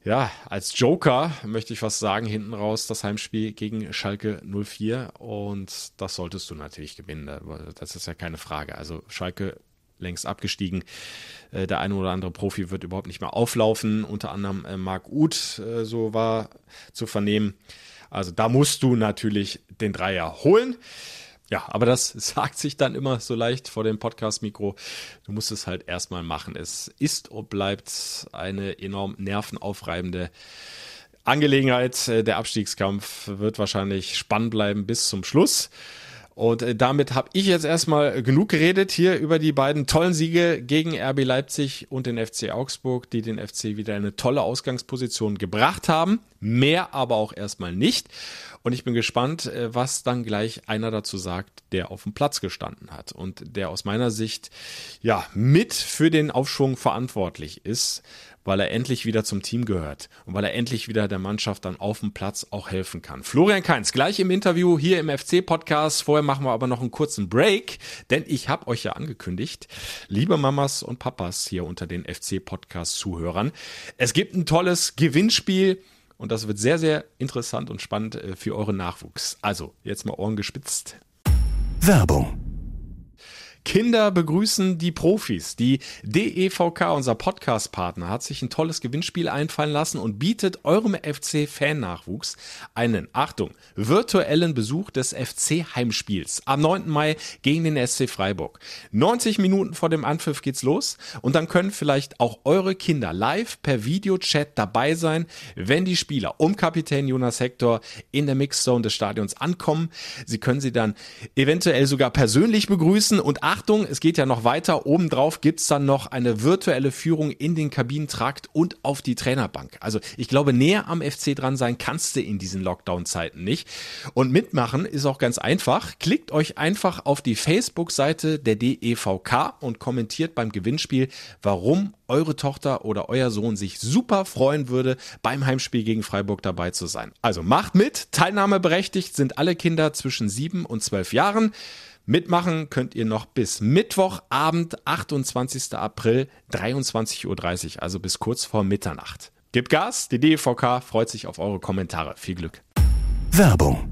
B: ja, als Joker, möchte ich was sagen, hinten raus das Heimspiel gegen Schalke 04. Und das solltest du natürlich gewinnen. Das ist ja keine Frage. Also Schalke längst abgestiegen. Äh, der eine oder andere Profi wird überhaupt nicht mehr auflaufen. Unter anderem äh, Marc Uth, äh, so war zu vernehmen. Also da musst du natürlich den Dreier holen. Ja, aber das sagt sich dann immer so leicht vor dem Podcast-Mikro. Du musst es halt erstmal machen. Es ist und bleibt eine enorm nervenaufreibende Angelegenheit. Der Abstiegskampf wird wahrscheinlich spannend bleiben bis zum Schluss. Und äh, damit habe ich jetzt erstmal genug geredet hier über die beiden tollen Siege gegen RB Leipzig und den FC Augsburg, die den FC wieder in eine tolle Ausgangsposition gebracht haben. Mehr aber auch erstmal nicht. Und ich bin gespannt, äh, was dann gleich einer dazu sagt, der auf dem Platz gestanden hat und der aus meiner Sicht ja mit für den Aufschwung verantwortlich ist weil er endlich wieder zum Team gehört und weil er endlich wieder der Mannschaft dann auf dem Platz auch helfen kann. Florian Kainz, gleich im Interview hier im FC-Podcast. Vorher machen wir aber noch einen kurzen Break, denn ich habe euch ja angekündigt, liebe Mamas und Papas hier unter den FC-Podcast-Zuhörern, es gibt ein tolles Gewinnspiel. Und das wird sehr, sehr interessant und spannend äh, für euren Nachwuchs. Also, jetzt mal Ohren gespitzt.
A: Werbung
B: Kinder begrüßen die Profis. Die DEVK, unser Podcast-Partner, hat sich ein tolles Gewinnspiel einfallen lassen und bietet eurem FC-Fan-Nachwuchs einen, Achtung, virtuellen Besuch des FC-Heimspiels am 9. Mai gegen den SC Freiburg. 90 Minuten vor dem Anpfiff geht's los und dann können vielleicht auch eure Kinder live per Videochat dabei sein, wenn die Spieler um Kapitän Jonas Hector in der Mixzone des Stadions ankommen. Sie können sie dann eventuell sogar persönlich begrüßen und Achtung, es geht ja noch weiter. Obendrauf gibt's dann noch eine virtuelle Führung in den Kabinentrakt und auf die Trainerbank. Also ich glaube, näher am FC dran sein kannst du in diesen Lockdown-Zeiten nicht. Und mitmachen ist auch ganz einfach. Klickt euch einfach auf die Facebook-Seite der DEVK und kommentiert beim Gewinnspiel, warum eure Tochter oder euer Sohn sich super freuen würde, beim Heimspiel gegen Freiburg dabei zu sein. Also macht mit. Teilnahmeberechtigt sind alle Kinder zwischen sieben und zwölf Jahren. Mitmachen könnt ihr noch bis Mittwochabend, 28. April, 23.30 Uhr, also bis kurz vor Mitternacht. Gebt Gas, die DEVK freut sich auf eure Kommentare. Viel Glück.
A: Werbung.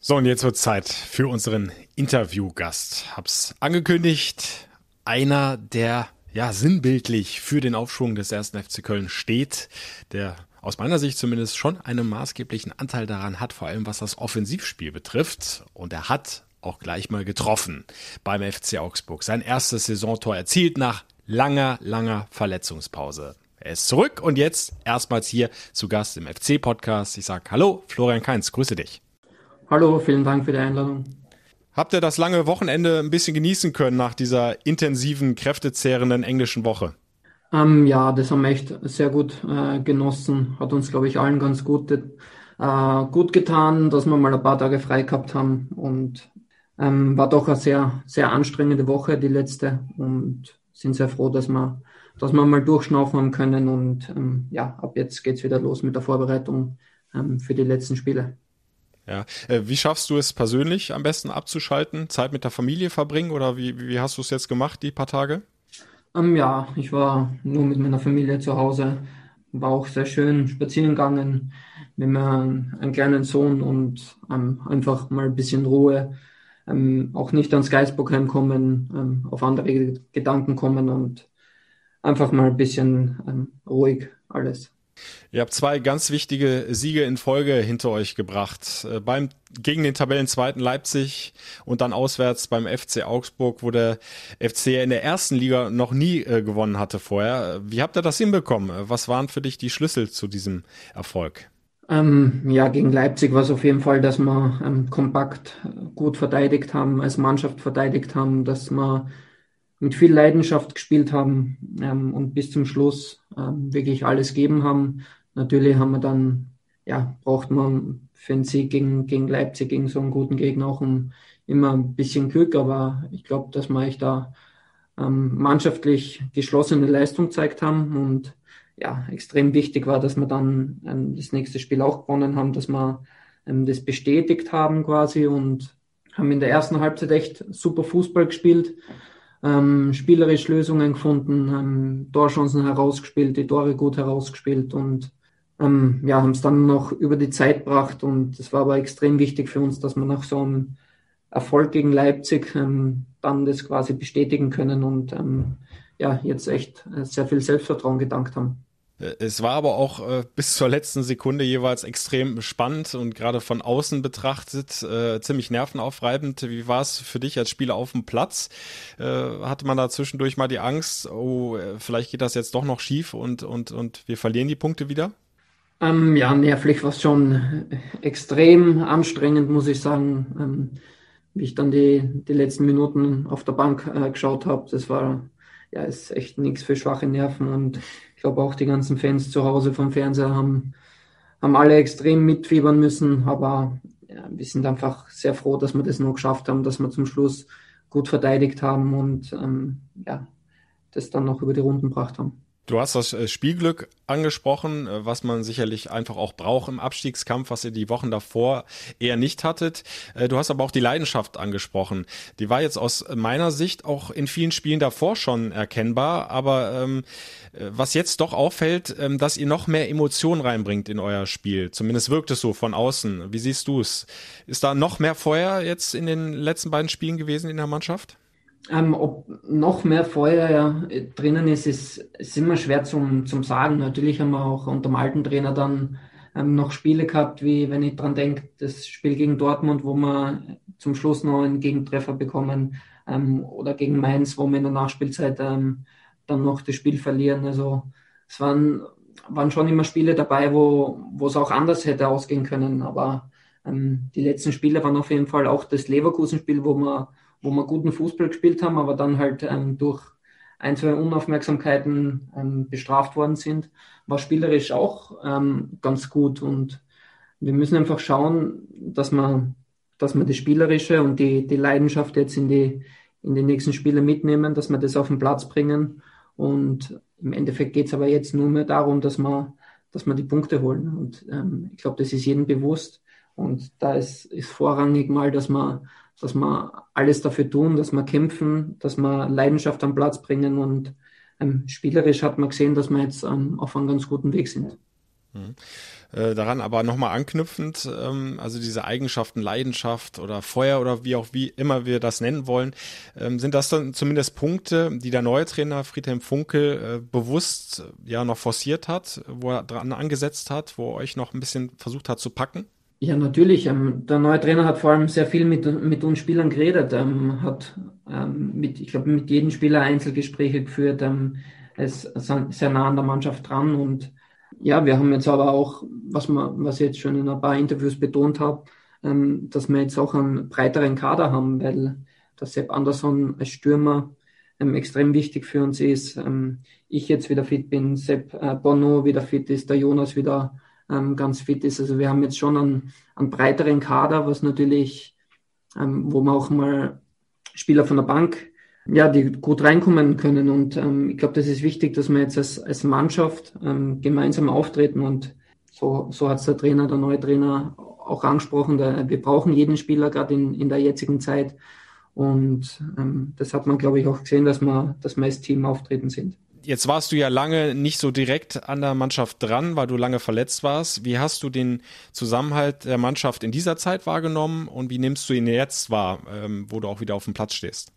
B: So, und jetzt wird Zeit für unseren Interviewgast. Hab's angekündigt. Einer, der ja sinnbildlich für den Aufschwung des ersten FC Köln steht, der aus meiner Sicht zumindest schon einen maßgeblichen Anteil daran hat, vor allem was das Offensivspiel betrifft. Und er hat auch gleich mal getroffen beim FC Augsburg. Sein erstes Saisontor erzielt nach langer, langer Verletzungspause. Er ist zurück und jetzt erstmals hier zu Gast im FC-Podcast. Ich sage Hallo, Florian Kainz, grüße dich.
F: Hallo, vielen Dank für die Einladung.
B: Habt ihr das lange Wochenende ein bisschen genießen können nach dieser intensiven, kräftezehrenden englischen Woche?
F: Ähm, ja, das haben wir echt sehr gut äh, genossen. Hat uns, glaube ich, allen ganz gut, äh, gut getan, dass wir mal ein paar Tage frei gehabt haben und ähm, war doch eine sehr, sehr anstrengende Woche, die letzte, und sind sehr froh, dass wir, dass wir mal durchschnaufen haben können. Und ähm, ja, ab jetzt geht's wieder los mit der Vorbereitung ähm, für die letzten Spiele.
B: Ja, äh, wie schaffst du es persönlich am besten abzuschalten? Zeit mit der Familie verbringen oder wie, wie hast du es jetzt gemacht, die paar Tage?
F: Ähm, ja, ich war nur mit meiner Familie zu Hause, war auch sehr schön spazieren gegangen mit meinem einen kleinen Sohn und ähm, einfach mal ein bisschen Ruhe ähm, auch nicht ans Geisbock heimkommen, ähm, auf andere Gedanken kommen und einfach mal ein bisschen ähm, ruhig alles.
B: Ihr habt zwei ganz wichtige Siege in Folge hinter euch gebracht. Äh, beim, gegen den Tabellenzweiten Leipzig und dann auswärts beim FC Augsburg, wo der FC in der ersten Liga noch nie äh, gewonnen hatte vorher. Wie habt ihr das hinbekommen? Was waren für dich die Schlüssel zu diesem Erfolg?
F: Ähm, ja, gegen Leipzig war es auf jeden Fall, dass wir ähm, kompakt gut verteidigt haben, als Mannschaft verteidigt haben, dass wir mit viel Leidenschaft gespielt haben ähm, und bis zum Schluss ähm, wirklich alles geben haben. Natürlich haben wir dann, ja, braucht man für einen Sieg gegen, gegen Leipzig, gegen so einen guten Gegner auch ein, immer ein bisschen Glück, aber ich glaube, dass wir echt da ähm, mannschaftlich geschlossene Leistung gezeigt haben und ja, extrem wichtig war, dass wir dann ähm, das nächste Spiel auch gewonnen haben, dass wir ähm, das bestätigt haben quasi und haben in der ersten Halbzeit echt super Fußball gespielt, ähm, spielerisch Lösungen gefunden, ähm, Torchancen herausgespielt, die Tore gut herausgespielt und ähm, ja, haben es dann noch über die Zeit gebracht und es war aber extrem wichtig für uns, dass wir nach so einem Erfolg gegen Leipzig ähm, dann das quasi bestätigen können und ähm, ja, jetzt echt äh, sehr viel Selbstvertrauen gedankt haben.
B: Äh, es war aber auch äh, bis zur letzten Sekunde jeweils extrem spannend und gerade von außen betrachtet äh, ziemlich nervenaufreibend. Wie war es für dich als Spieler auf dem Platz? Äh, hatte man da zwischendurch mal die Angst, oh, äh, vielleicht geht das jetzt doch noch schief und, und, und wir verlieren die Punkte wieder?
F: Ähm, ja, nervlich war es schon extrem anstrengend, muss ich sagen. Ähm, wie ich dann die, die letzten Minuten auf der Bank geschaut habe, das war ja ist echt nichts für schwache Nerven und glaube auch die ganzen Fans zu Hause vom Fernseher haben, haben alle extrem mitfiebern müssen, aber ja, wir sind einfach sehr froh, dass wir das noch geschafft haben, dass wir zum Schluss gut verteidigt haben und ähm, ja, das dann noch über die Runden gebracht haben.
B: Du hast das äh, Spielglück angesprochen, äh, was man sicherlich einfach auch braucht im Abstiegskampf, was ihr die Wochen davor eher nicht hattet. Äh, du hast aber auch die Leidenschaft angesprochen. Die war jetzt aus meiner Sicht auch in vielen Spielen davor schon erkennbar, aber ähm, was jetzt doch auffällt, ähm, dass ihr noch mehr Emotionen reinbringt in euer Spiel. Zumindest wirkt es so von außen. Wie siehst du es? Ist da noch mehr Feuer jetzt in den letzten beiden Spielen gewesen in der Mannschaft?
F: Ähm, ob noch mehr Feuer äh, drinnen ist, ist, ist immer schwer zum, zum sagen. Natürlich haben wir auch unter dem alten Trainer dann ähm, noch Spiele gehabt, wie wenn ich dran denke, das Spiel gegen Dortmund, wo wir zum Schluss noch einen Gegentreffer bekommen ähm, oder gegen Mainz, wo wir in der Nachspielzeit ähm, dann noch das Spiel verlieren. Also es waren, waren schon immer Spiele dabei, wo, wo es auch anders hätte ausgehen können. Aber ähm, die letzten Spiele waren auf jeden Fall auch das Leverkusen-Spiel, wo wir wo wir guten Fußball gespielt haben, aber dann halt ähm, durch ein, zwei Unaufmerksamkeiten ähm, bestraft worden sind, war spielerisch auch ähm, ganz gut. Und wir müssen einfach schauen, dass man, dass wir das Spielerische und die, die Leidenschaft jetzt in die, in die nächsten Spiele mitnehmen, dass wir das auf den Platz bringen. Und im Endeffekt geht es aber jetzt nur mehr darum, dass wir, dass wir die Punkte holen. Und ähm, ich glaube, das ist jedem bewusst. Und da ist, ist vorrangig mal, dass man dass wir alles dafür tun, dass wir kämpfen, dass wir Leidenschaft am Platz bringen und ähm, spielerisch hat man gesehen, dass wir jetzt ähm, auf einem ganz guten Weg sind.
B: Mhm. Äh, daran aber nochmal anknüpfend, ähm, also diese Eigenschaften, Leidenschaft oder Feuer oder wie auch wie immer wir das nennen wollen, ähm, sind das dann zumindest Punkte, die der neue Trainer Friedhelm Funkel äh, bewusst ja noch forciert hat, wo er dran angesetzt hat, wo er euch noch ein bisschen versucht hat zu packen?
F: Ja, natürlich. Ähm, der neue Trainer hat vor allem sehr viel mit, mit uns Spielern geredet, ähm, hat ähm, mit, ich glaube, mit jedem Spieler Einzelgespräche geführt, ähm, ist sehr nah an der Mannschaft dran und ja, wir haben jetzt aber auch, was man, was ich jetzt schon in ein paar Interviews betont habe, ähm, dass wir jetzt auch einen breiteren Kader haben, weil der Sepp Andersson als Stürmer ähm, extrem wichtig für uns ist. Ähm, ich jetzt wieder fit bin, Sepp äh, Bono wieder fit ist, der Jonas wieder ähm, ganz fit ist. Also wir haben jetzt schon einen, einen breiteren Kader, was natürlich, ähm, wo man auch mal Spieler von der Bank, ja, die gut reinkommen können. Und ähm, ich glaube, das ist wichtig, dass wir jetzt als, als Mannschaft ähm, gemeinsam auftreten. Und so, so hat es der Trainer, der neue Trainer auch angesprochen. Der, wir brauchen jeden Spieler gerade in, in der jetzigen Zeit. Und ähm, das hat man, glaube ich, auch gesehen, dass wir, dass wir Team auftreten sind.
B: Jetzt warst du ja lange nicht so direkt an der Mannschaft dran, weil du lange verletzt warst. Wie hast du den Zusammenhalt der Mannschaft in dieser Zeit wahrgenommen und wie nimmst du ihn jetzt wahr, ähm, wo du auch wieder auf dem Platz stehst?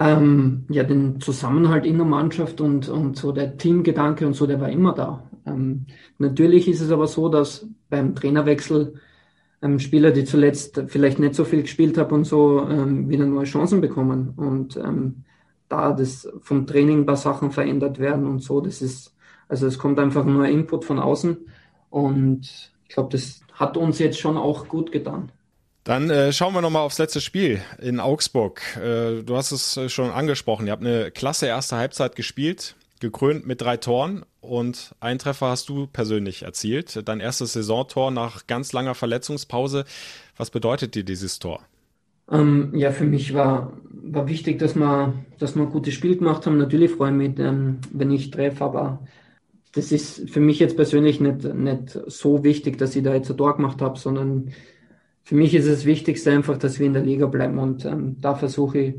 F: Ähm, ja, den Zusammenhalt in der Mannschaft und, und so der Teamgedanke und so, der war immer da. Ähm, natürlich ist es aber so, dass beim Trainerwechsel ähm, Spieler, die zuletzt vielleicht nicht so viel gespielt haben und so, ähm, wieder neue Chancen bekommen. Und ähm, da das vom Training ein paar Sachen verändert werden und so. Das ist, also es kommt einfach nur Input von außen und ich glaube, das hat uns jetzt schon auch gut getan.
B: Dann äh, schauen wir nochmal aufs letzte Spiel in Augsburg. Äh, du hast es äh, schon angesprochen. Ihr habt eine klasse erste Halbzeit gespielt, gekrönt mit drei Toren und ein Treffer hast du persönlich erzielt. Dein erstes Saisontor nach ganz langer Verletzungspause. Was bedeutet dir dieses Tor?
F: Ähm, ja, für mich war, war wichtig, dass wir, dass wir ein gutes Spiel gemacht haben. Natürlich freue ich mich, ähm, wenn ich treffe, aber das ist für mich jetzt persönlich nicht, nicht so wichtig, dass ich da jetzt ein Tor gemacht habe, sondern für mich ist es Wichtigste einfach, dass wir in der Liga bleiben und ähm, da versuche ich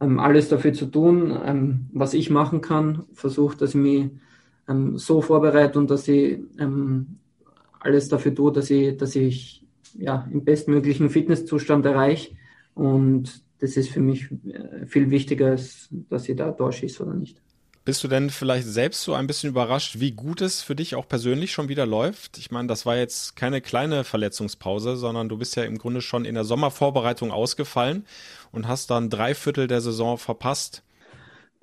F: ähm, alles dafür zu tun, ähm, was ich machen kann. Versuche, dass ich mich ähm, so vorbereite und dass ich alles dafür tue, dass ich, dass ich ja, im bestmöglichen Fitnesszustand erreiche und das ist für mich äh, viel wichtiger, dass ich da durchschieße oder nicht.
B: Bist du denn vielleicht selbst so ein bisschen überrascht, wie gut es für dich auch persönlich schon wieder läuft? Ich meine, das war jetzt keine kleine Verletzungspause, sondern du bist ja im Grunde schon in der Sommervorbereitung ausgefallen und hast dann drei Viertel der Saison verpasst.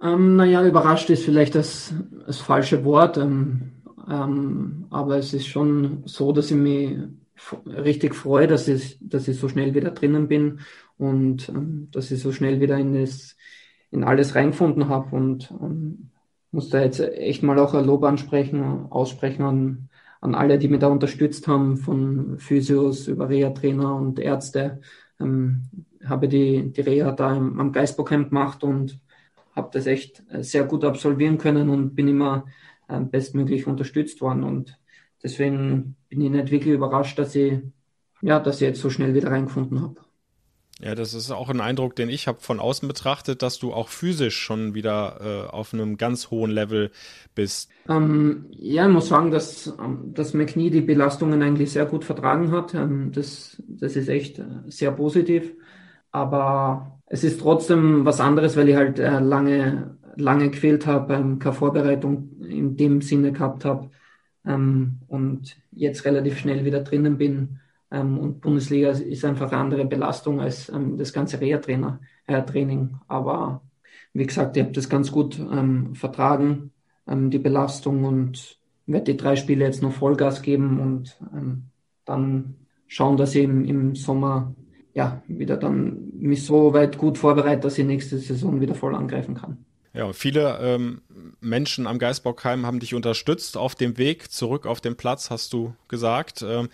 F: Ähm, naja, überrascht ist vielleicht das, das falsche Wort, ähm, ähm, aber es ist schon so, dass ich mich richtig freue, dass ich, dass ich so schnell wieder drinnen bin und ähm, dass ich so schnell wieder in, das, in alles reingefunden habe und ähm, muss da jetzt echt mal auch ein Lob ansprechen, aussprechen an, an alle, die mich da unterstützt haben, von Physios über Reha-Trainer und Ärzte. Ähm, habe die, die Reha da im, am Geisbockheim gemacht und habe das echt sehr gut absolvieren können und bin immer äh, bestmöglich unterstützt worden. Und deswegen bin ich nicht wirklich überrascht, dass ich, ja, dass ich jetzt so schnell wieder reingefunden habe.
B: Ja, das ist auch ein Eindruck, den ich habe von außen betrachtet, dass du auch physisch schon wieder äh, auf einem ganz hohen Level bist.
F: Ähm, ja, ich muss sagen, dass, ähm, dass mein Knie die Belastungen eigentlich sehr gut vertragen hat. Ähm, das, das ist echt äh, sehr positiv. aber es ist trotzdem was anderes, weil ich halt äh, lange, lange gefehlt habe, ähm, keine Vorbereitung in dem Sinne gehabt habe ähm, und jetzt relativ schnell wieder drinnen bin. Ähm, und Bundesliga ist einfach eine andere Belastung als ähm, das ganze Reha-Training. Aber wie gesagt, ich habe das ganz gut ähm, vertragen, die Belastung und werde die drei Spiele jetzt noch Vollgas geben und dann schauen, dass ich im, im Sommer ja wieder dann mich so weit gut vorbereite, dass ich nächste Saison wieder voll angreifen kann.
B: Ja, viele ähm, Menschen am Geisbockheim haben dich unterstützt auf dem Weg zurück auf den Platz, hast du gesagt. Ähm,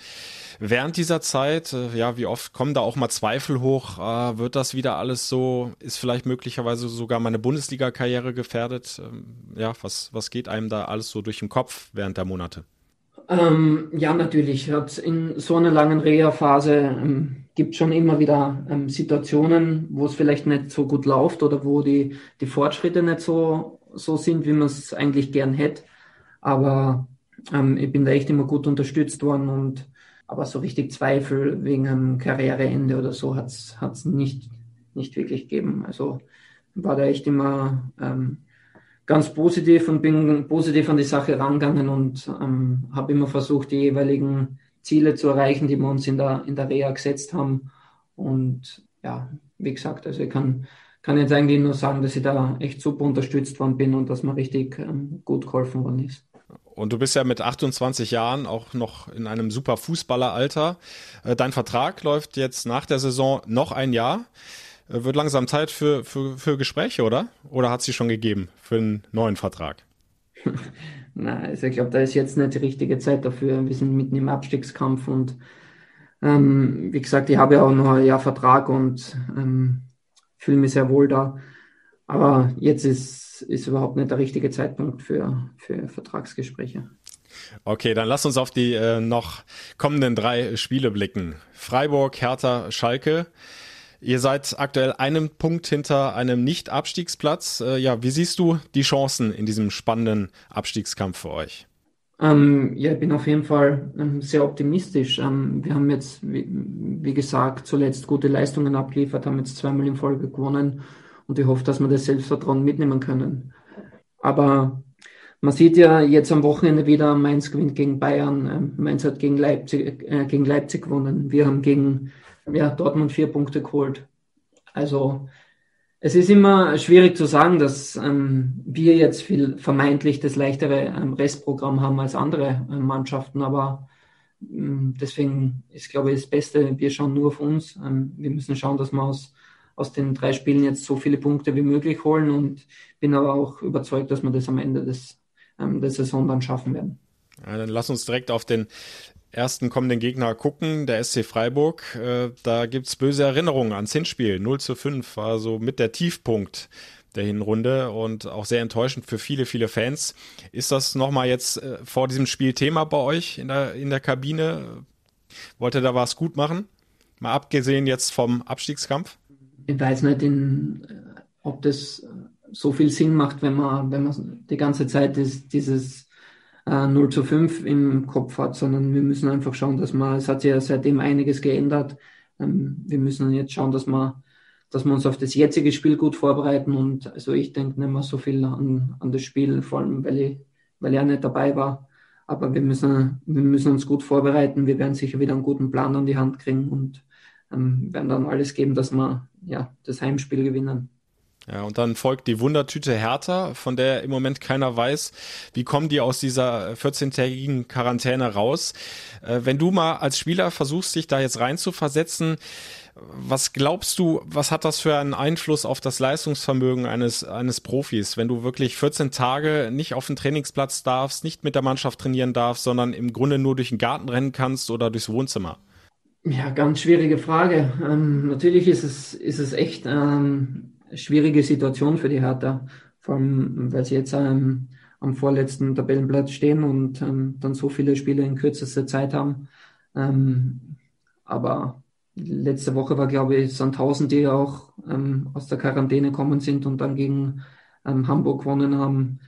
B: während dieser Zeit, äh, ja, wie oft kommen da auch mal Zweifel hoch? Äh, wird das wieder alles so? Ist vielleicht möglicherweise sogar meine Bundesliga-Karriere gefährdet? Ähm, ja, was, was geht einem da alles so durch den Kopf während der Monate?
F: Ähm, ja, natürlich. In so einer langen Reha-Phase ähm, gibt schon immer wieder ähm, Situationen, wo es vielleicht nicht so gut läuft oder wo die, die Fortschritte nicht so, so sind, wie man es eigentlich gern hätte. Aber ähm, ich bin da echt immer gut unterstützt worden und aber so richtig Zweifel wegen einem Karriereende oder so hat es nicht, nicht wirklich gegeben. Also war da echt immer ähm, ganz positiv und bin positiv an die Sache rangegangen und ähm, habe immer versucht, die jeweiligen Ziele zu erreichen, die wir uns in der, in der Reha gesetzt haben. Und ja, wie gesagt, also ich kann, kann jetzt eigentlich nur sagen, dass ich da echt super unterstützt worden bin und dass mir richtig ähm, gut geholfen worden ist.
B: Und du bist ja mit 28 Jahren auch noch in einem super Fußballeralter. Äh, dein Vertrag läuft jetzt nach der Saison noch ein Jahr. Äh, wird langsam Zeit für, für, für Gespräche, oder? Oder hat sie schon gegeben für einen neuen Vertrag?
F: Na, also ich glaube, da ist jetzt nicht die richtige Zeit dafür. Wir sind mitten im Abstiegskampf und ähm, wie gesagt, ich habe ja auch noch ein Jahr Vertrag und ähm, fühle mich sehr wohl da. Aber jetzt ist, ist überhaupt nicht der richtige Zeitpunkt für, für Vertragsgespräche.
B: Okay, dann lass uns auf die äh, noch kommenden drei Spiele blicken. Freiburg, Hertha, Schalke. Ihr seid aktuell einen Punkt hinter einem Nicht-Abstiegsplatz. Äh, ja, wie siehst du die Chancen in diesem spannenden Abstiegskampf für euch?
F: Ähm, ja, ich bin auf jeden Fall ähm, sehr optimistisch. Ähm, wir haben jetzt, wie, wie, gesagt, zuletzt gute Leistungen abgeliefert, haben jetzt zweimal in Folge gewonnen und ich hoffe, dass wir das Selbstvertrauen mitnehmen können. Aber man sieht ja jetzt am Wochenende wieder, Mainz gewinnt gegen Bayern, ähm, Mainz hat gegen Leipzig, äh, gegen Leipzig gewonnen. Wir haben gegen ja, Dortmund vier Punkte geholt. Also es ist immer schwierig zu sagen, dass ähm, wir jetzt viel vermeintlich das leichtere ähm, Restprogramm haben als andere äh, Mannschaften, aber ähm, deswegen ist, glaube ich, das Beste, wir schauen nur auf uns. Ähm, wir müssen schauen, dass wir aus, aus den drei Spielen jetzt so viele Punkte wie möglich holen und bin aber auch überzeugt, dass wir das am Ende des, ähm, der Saison dann schaffen werden.
B: Ja, dann lass uns direkt auf den ersten kommenden Gegner gucken, der SC Freiburg. Äh, da gibt's böse Erinnerungen ans Hinspiel. 0 zu 5 war so mit der Tiefpunkt der Hinrunde und auch sehr enttäuschend für viele, viele Fans. Ist das nochmal jetzt äh, vor diesem Spiel Thema bei euch in der, in der Kabine? Wollt ihr da was gut machen? Mal abgesehen jetzt vom Abstiegskampf?
F: Ich weiß nicht, in, äh, ob das so viel Sinn macht, wenn man, wenn man die ganze Zeit ist, dieses äh, 0 zu 5 im Kopf hat, sondern wir müssen einfach schauen, dass man, es hat sich ja seitdem einiges geändert. Ähm, wir müssen jetzt schauen, dass wir, dass wir uns auf das jetzige Spiel gut vorbereiten und also ich denke nicht mehr so viel an, an das Spiel, vor allem weil ich, weil ja nicht dabei war. Aber wir müssen, wir müssen uns gut vorbereiten. Wir werden sicher wieder einen guten Plan an die Hand kriegen und ähm, werden dann alles geben, dass wir ja, das Heimspiel gewinnen.
B: Ja, und dann folgt die Wundertüte Hertha, von der im Moment keiner weiß, wie kommen die aus dieser 14-tägigen Quarantäne raus. Äh, wenn du mal als Spieler versuchst, dich da jetzt rein zu versetzen, was glaubst du, was hat das für einen Einfluss auf das Leistungsvermögen eines, eines Profis, wenn du wirklich 14 Tage nicht auf den Trainingsplatz darfst, nicht mit der Mannschaft trainieren darfst, sondern im Grunde nur durch den Garten rennen kannst oder durchs Wohnzimmer?
F: Ja, ganz schwierige Frage. Ähm, natürlich ist es, ist es echt ähm, schwierige Situation für die Hertha, vor allem weil sie jetzt ähm, am vorletzten Tabellenplatz stehen und ähm, dann so viele Spiele in kürzester Zeit haben. Ähm, aber letzte Woche war, glaube ich, Sandhausen, die auch ähm, aus der Quarantäne kommen sind und dann gegen ähm, Hamburg gewonnen haben.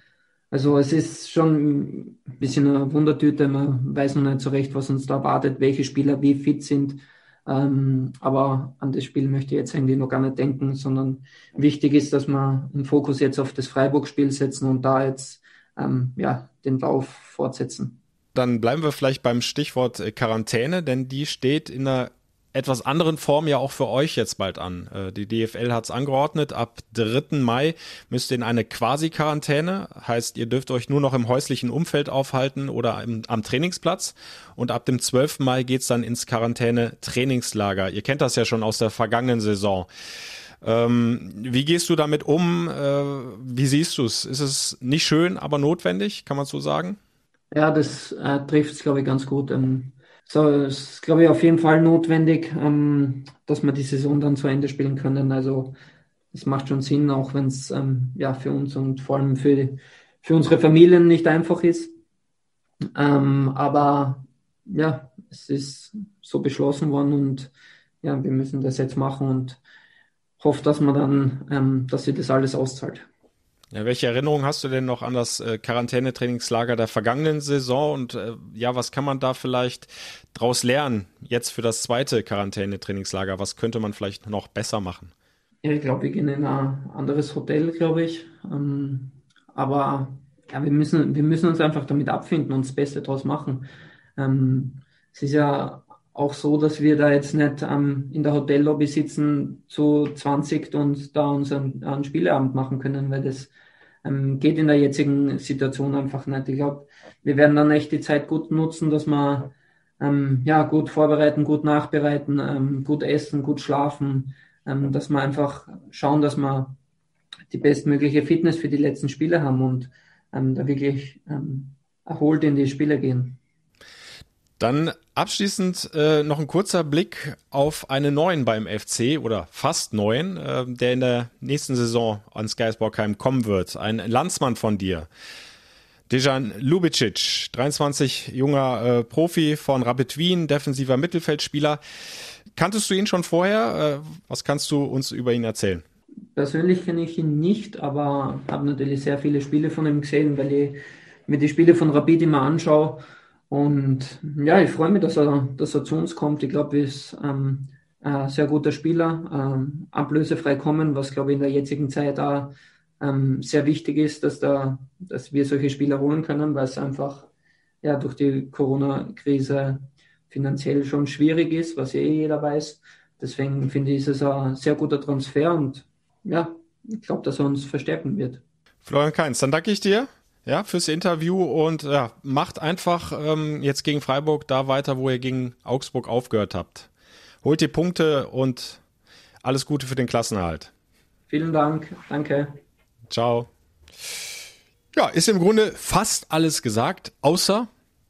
F: Also es ist schon ein bisschen eine Wundertüte. Man weiß noch nicht so recht, was uns da erwartet, welche Spieler wie fit sind. Ähm, aber an das Spiel möchte ich jetzt eigentlich noch gar nicht denken, sondern wichtig ist, dass wir den Fokus jetzt auf das Freiburg-Spiel setzen und da jetzt ähm, ja, den Lauf fortsetzen.
B: Dann bleiben wir vielleicht beim Stichwort äh, Quarantäne, denn die steht in einer etwas anderen Form ja auch für euch jetzt bald an. Äh, die DFL hat es angeordnet, ab 3. Mai müsst ihr in eine Quasi-Quarantäne, heißt ihr dürft euch nur noch im häuslichen Umfeld aufhalten oder im, am Trainingsplatz und ab dem 12. Mai geht es dann ins Quarantäne-Trainingslager. Ihr kennt das ja schon aus der vergangenen Saison. Ähm, wie gehst du damit um? Äh, wie siehst du es? Ist es nicht schön, aber notwendig, kann man so sagen?
F: Ja, das äh, trifft es, glaube ich, ganz gut. Ähm, so, es ist, glaube ich, auf jeden Fall notwendig, ähm, dass wir die Saison dann zu Ende spielen können. Also es macht schon Sinn, auch wenn es ähm, ja für uns und vor allem für, für unsere Familien nicht einfach ist. Ähm, aber ja, es ist so beschlossen worden und ja, wir müssen das jetzt machen und hoffe, dass man dann, ähm, dass sie das alles auszahlt.
B: Ja, welche Erinnerung hast du denn noch an das äh, Quarantänetrainingslager der vergangenen Saison und äh, ja, was kann man da vielleicht daraus lernen jetzt für das zweite Quarantänetrainingslager? Was könnte man vielleicht noch besser machen?
F: Ja, ich glaube, wir gehen in ein anderes Hotel, glaube ich. Ähm, aber ja, wir müssen, wir müssen uns einfach damit abfinden und das Beste daraus machen. Ähm, es ist ja auch so, dass wir da jetzt nicht ähm, in der Hotellobby sitzen zu 20 und da unseren einen Spieleabend machen können, weil das ähm, geht in der jetzigen Situation einfach nicht. Ich glaube, wir werden dann echt die Zeit gut nutzen, dass wir ähm, ja, gut vorbereiten, gut nachbereiten, ähm, gut essen, gut schlafen, ähm, dass wir einfach schauen, dass wir die bestmögliche Fitness für die letzten Spiele haben und ähm, da wirklich ähm, erholt in die Spiele gehen.
B: Dann abschließend äh, noch ein kurzer Blick auf einen neuen beim FC oder fast neuen, äh, der in der nächsten Saison ans Geisbockheim kommen wird. Ein Landsmann von dir. Dejan Lubicic, 23 junger äh, Profi von Rapid Wien, defensiver Mittelfeldspieler. Kanntest du ihn schon vorher? Äh, was kannst du uns über ihn erzählen?
F: Persönlich kenne ich ihn nicht, aber habe natürlich sehr viele Spiele von ihm gesehen, weil ich mir die Spiele von Rapid immer anschaue und ja, ich freue mich, dass er, dass er zu uns kommt. Ich glaube, er ist ähm, ein sehr guter Spieler, ähm, ablösefrei kommen, was glaube ich in der jetzigen Zeit auch ähm, sehr wichtig ist, dass, da, dass wir solche Spieler holen können, weil es einfach ja durch die Corona-Krise finanziell schon schwierig ist, was ja eh jeder weiß. Deswegen finde ich, ist es ein sehr guter Transfer und ja, ich glaube, dass er uns verstärken wird.
B: Florian Keins, dann danke ich dir ja, fürs Interview und ja, macht einfach ähm, jetzt gegen Freiburg da weiter, wo ihr gegen Augsburg aufgehört habt. Holt die Punkte und alles Gute für den Klassenerhalt.
F: Vielen Dank, danke.
B: Ciao. Ja, ist im Grunde fast alles gesagt, außer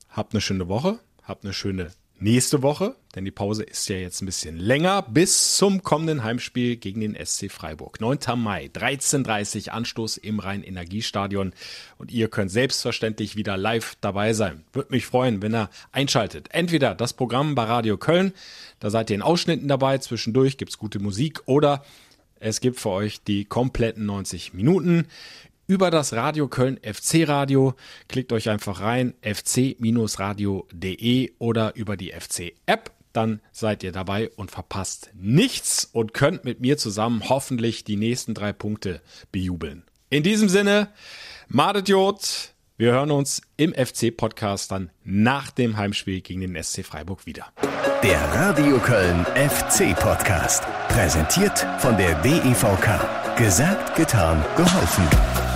B: habt eine schöne Woche, habt eine schöne nächste Woche, denn die Pause ist ja jetzt ein bisschen länger, bis zum kommenden Heimspiel gegen den SC Freiburg. 9. Mai, 13.30 Anstoß im Rhein-Energiestadion und ihr könnt selbstverständlich wieder live dabei sein. Würde mich freuen, wenn ihr einschaltet. Entweder das Programm bei Radio Köln, da seid ihr in Ausschnitten dabei, zwischendurch gibt's gute Musik oder es gibt für euch die kompletten 90 Minuten über das Radio Köln FC Radio. Klickt euch einfach rein, fc-radio.de oder über die FC App. Dann seid ihr dabei und verpasst nichts und könnt mit mir zusammen hoffentlich die nächsten drei Punkte bejubeln. In diesem Sinne, Madet Jod. Wir hören uns im FC-Podcast dann nach dem Heimspiel gegen den SC Freiburg wieder.
A: Der Radio Köln FC-Podcast. Präsentiert von der DEVK. Gesagt, getan, geholfen.